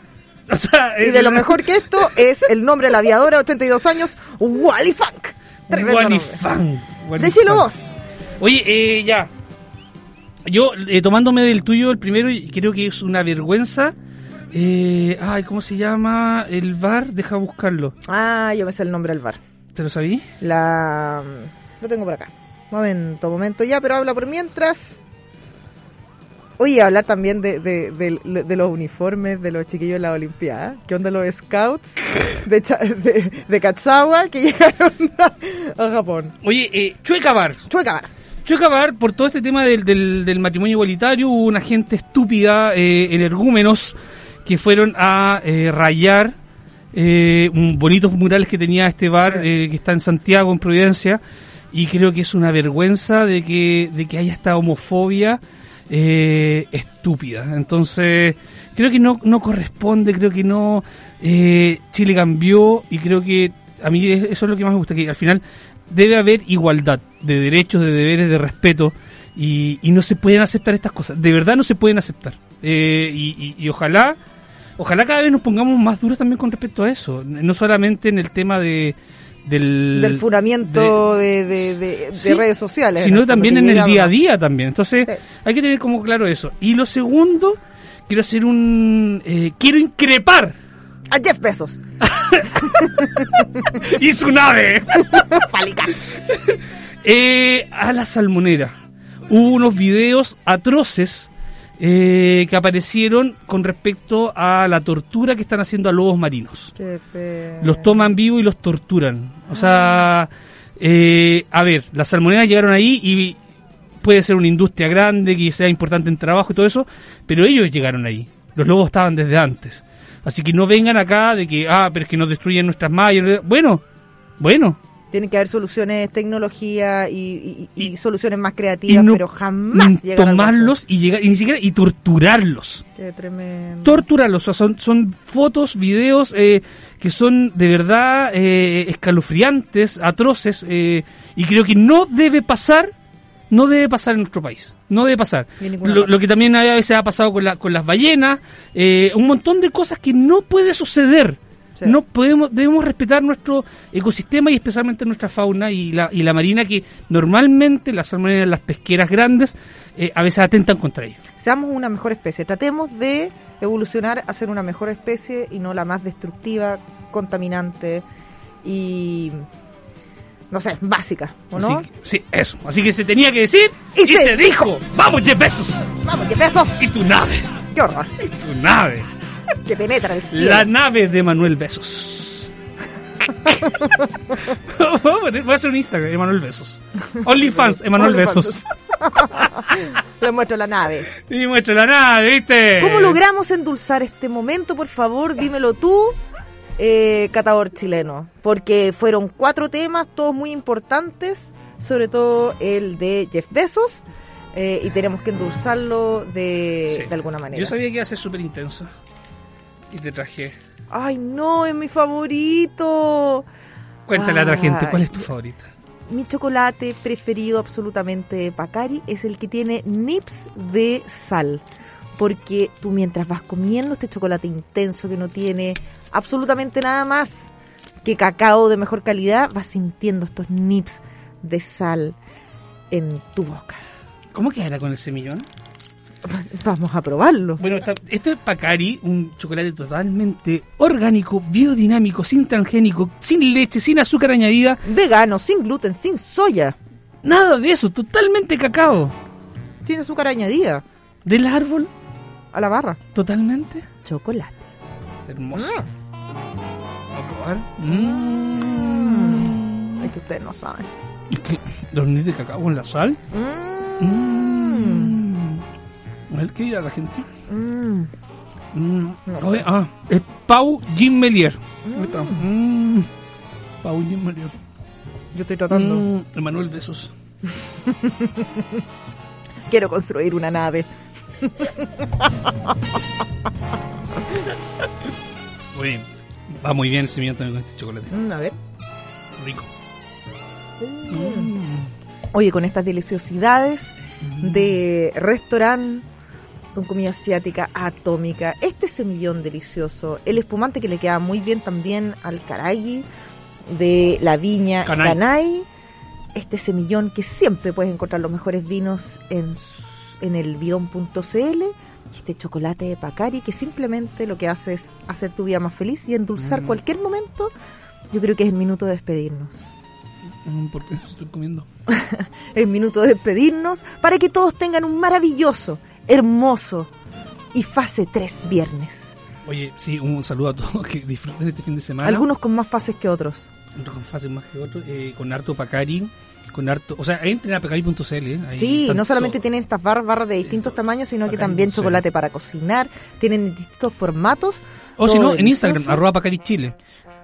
O sea, Y de lo mejor que esto es el nombre de la aviadora, 82 años, Wally Funk. Wally. Funk, Wally Decilo Funk. vos. Oye, eh, ya. Yo, eh, tomándome del tuyo el primero, creo que es una vergüenza. Eh, ay, ¿cómo se llama el bar? Deja buscarlo. Ah, yo me sé el nombre del bar. ¿Te lo sabí? La... Lo tengo por acá. Momento, momento ya, pero habla por mientras. Oye, hablar también de, de, de- de los uniformes de los chiquillos de la Olimpiada. ¿Qué onda los scouts de, Cha- de, de Katsawa que llegaron a, a Japón? Oye, eh, Chueca Bar. Chueca bar. Chueca Bar, por todo este tema del, del, del matrimonio igualitario, hubo una gente estúpida, eh, energúmenos, que fueron a eh, rayar eh, un bonitos murales que tenía este bar eh, que está en Santiago, en Providencia, y creo que es una vergüenza de que, de que haya esta homofobia eh, estúpida. Entonces, creo que no, no corresponde, creo que no. eh, Chile cambió y creo que a mí es- eso es lo que más me gusta, que al final debe haber igualdad de derechos, de deberes, de respeto y, y no se pueden aceptar estas cosas. De verdad no se pueden aceptar. Eh, y, y- y ojalá, ojalá cada vez nos pongamos más duros también con respecto a eso. No solamente en el tema de del, Del furamiento de, de, de- de Sí, redes sociales. sino ¿no? también en el día a día también. Entonces Sí. hay que tener como claro eso. Y lo segundo, quiero hacer un... eh, quiero increpar A Jeff Bezos. y su nave Fálica. eh, a la salmonera. Hubo unos videos atroces eh, que aparecieron con respecto a la tortura que están haciendo a lobos marinos. Los toman vivos y los torturan. O sea, eh, a ver, las salmoneras llegaron ahí y puede ser una industria grande, que sea importante en trabajo y todo eso, pero ellos llegaron ahí. Los lobos estaban desde antes. Así que no vengan acá de que, ah, pero es que nos destruyen nuestras mallas. Bueno, bueno. Tienen que haber soluciones, tecnología y, y- y soluciones más creativas, no pero jamás tomarlos y llegar, y ni siquiera, y torturarlos. Qué tremendo. torturarlos. O sea, son, son fotos, videos eh, que son de verdad eh, escalofriantes, atroces, eh, y creo que no debe pasar, no debe pasar en nuestro país. No debe pasar. Lo que también a veces ha pasado con, la, con las ballenas, eh, un montón de cosas que no puede suceder. Sí. No podemos, debemos respetar nuestro ecosistema y especialmente nuestra fauna y la, y la marina que normalmente las salmoneras, las pesqueras grandes, eh, a veces atentan contra ellos. Seamos una mejor especie. Tratemos de evolucionar a ser una mejor especie y no la más destructiva, contaminante y. No sé, básica, ¿o no? Que- sí, eso. Así que se tenía que decir Y y, se se, dijo. Vamos, Jeff Bezos. Vamos, qué pesos. Y tu nave. Qué horror. Y tu nave. Que penetra el cielo. La nave de Manuel Besos. Voy a poner- voy a hacer un Instagram, Emanuel Besos. OnlyFans, Emanuel OnlyFans. Besos. Les muestro la nave. Y muestra la nave, ¿viste? ¿Cómo logramos endulzar este momento? Por favor, dímelo tú, eh, catador chileno. Porque fueron cuatro temas, todos muy importantes, sobre todo el de Jeff Bezos, eh, y tenemos que endulzarlo de, Sí. de alguna manera. Yo sabía que iba a ser súper intenso. Y te traje. Ay, no, es mi favorito. Cuéntale a la gente, ¿cuál es tu favorita? Mi chocolate preferido absolutamente de Pacari es el que tiene nips de sal. Porque tú mientras vas comiendo este chocolate intenso que no tiene absolutamente nada más que cacao de mejor calidad, vas sintiendo estos nips de sal en tu boca. ¿Cómo quedará con el semillón? Vamos a probarlo. Bueno, esta- este es Pacari, un chocolate totalmente orgánico, biodinámico, sin transgénico, sin leche, sin azúcar añadida, Vegano, sin gluten, sin soya. nada de eso, totalmente cacao. Tiene azúcar añadida Del árbol, a la barra. totalmente Chocolate. hermoso. Mm. Vamos a probar. Mm. Ay, que ustedes no saben. ¿Dormir de cacao con la sal? Mm. Mm. A ver, ¿qué dirá la gente? Mm. Mm. No Oye, sé. ah, es Pau Jim Melier. Está. Mm. Pau Jim Melier. Yo estoy tratando. Mm. Emanuel Besos. Quiero construir una nave. Muy bien. Va muy bien el semillón también con este chocolate. Mm, a ver. Rico. Oye, con estas deliciosidades de restaurante con comida asiática atómica, este semillón delicioso, el espumante que le queda muy bien también al karagi de la viña Canay. Este semillón que siempre puedes encontrar los mejores vinos en, en el bidón.cl este chocolate de Pacari que simplemente lo que hace es hacer tu vida más feliz y endulzar Mm. cualquier momento. Yo creo que es el minuto de despedirnos. ¿Por qué estoy comiendo? el minuto de despedirnos para que todos tengan un maravilloso, hermoso y fase 3 viernes. Oye, sí, un saludo a todos que disfruten este fin de semana. Algunos con más fases que otros. Unos con fases más que otros, eh, con harto Pacari, con harto... O sea, entren a pacari.cl. eh, Sí, no solamente todo. tienen estas barras, barras de distintos tamaños, sino que también chocolate para cocinar, tienen distintos formatos. O si no, en Instagram, arroba Pacari Chile.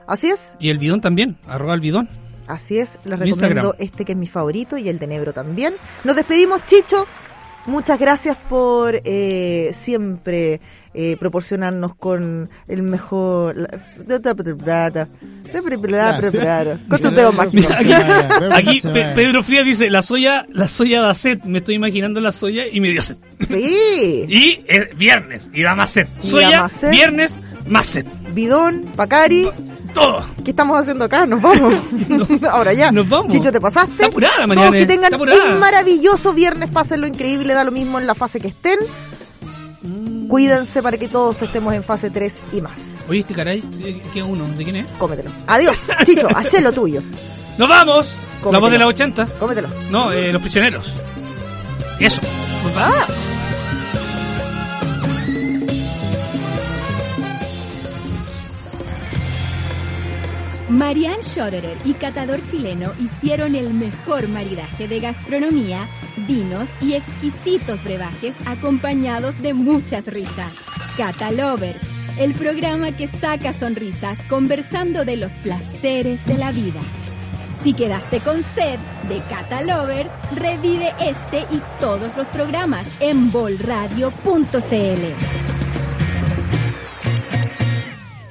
Así es, Y el bidón también, arroba el bidón. así es, les En recomiendo Instagram. este que es mi favorito y el de negro también. Nos despedimos, Chicho. Muchas gracias por eh, siempre eh, proporcionarnos con el mejor... Con tus dedos mágicos. Aquí, aquí Pe- Pedro Frías dice, la soya, la soya da sed. Me estoy imaginando la soya y me dio sed. Sí. Y es viernes y da más sed. Da Soya, más sed. viernes, más sed. Bidón, Pacari. Todo. ¿Qué estamos haciendo acá? Nos vamos. Ahora ya. Nos vamos. Chicho, ¿te pasaste? Está apurada, Todos mañana. que tengan Está apurada. un maravilloso viernes, pásenlo increíble, da lo mismo en la fase que estén. Mm. Cuídense para que todos estemos en fase 3 y más. Oye, este caray, ¿qué qué uno? ¿De quién es? Cómetelo. Adiós, Chicho, haz lo tuyo. ¡Nos vamos! La Cómetelo. voz de la 80. Cómetelo. No, eh, los prisioneros. Eso. Ah. Marianne Schoderer y Catador Chileno hicieron el mejor maridaje de gastronomía, vinos y exquisitos brebajes acompañados de muchas risas. Cata Lovers, el programa que saca sonrisas conversando de los placeres de la vida. Si quedaste con sed de Cata Lovers, revive este y todos los programas en bolradio.cl.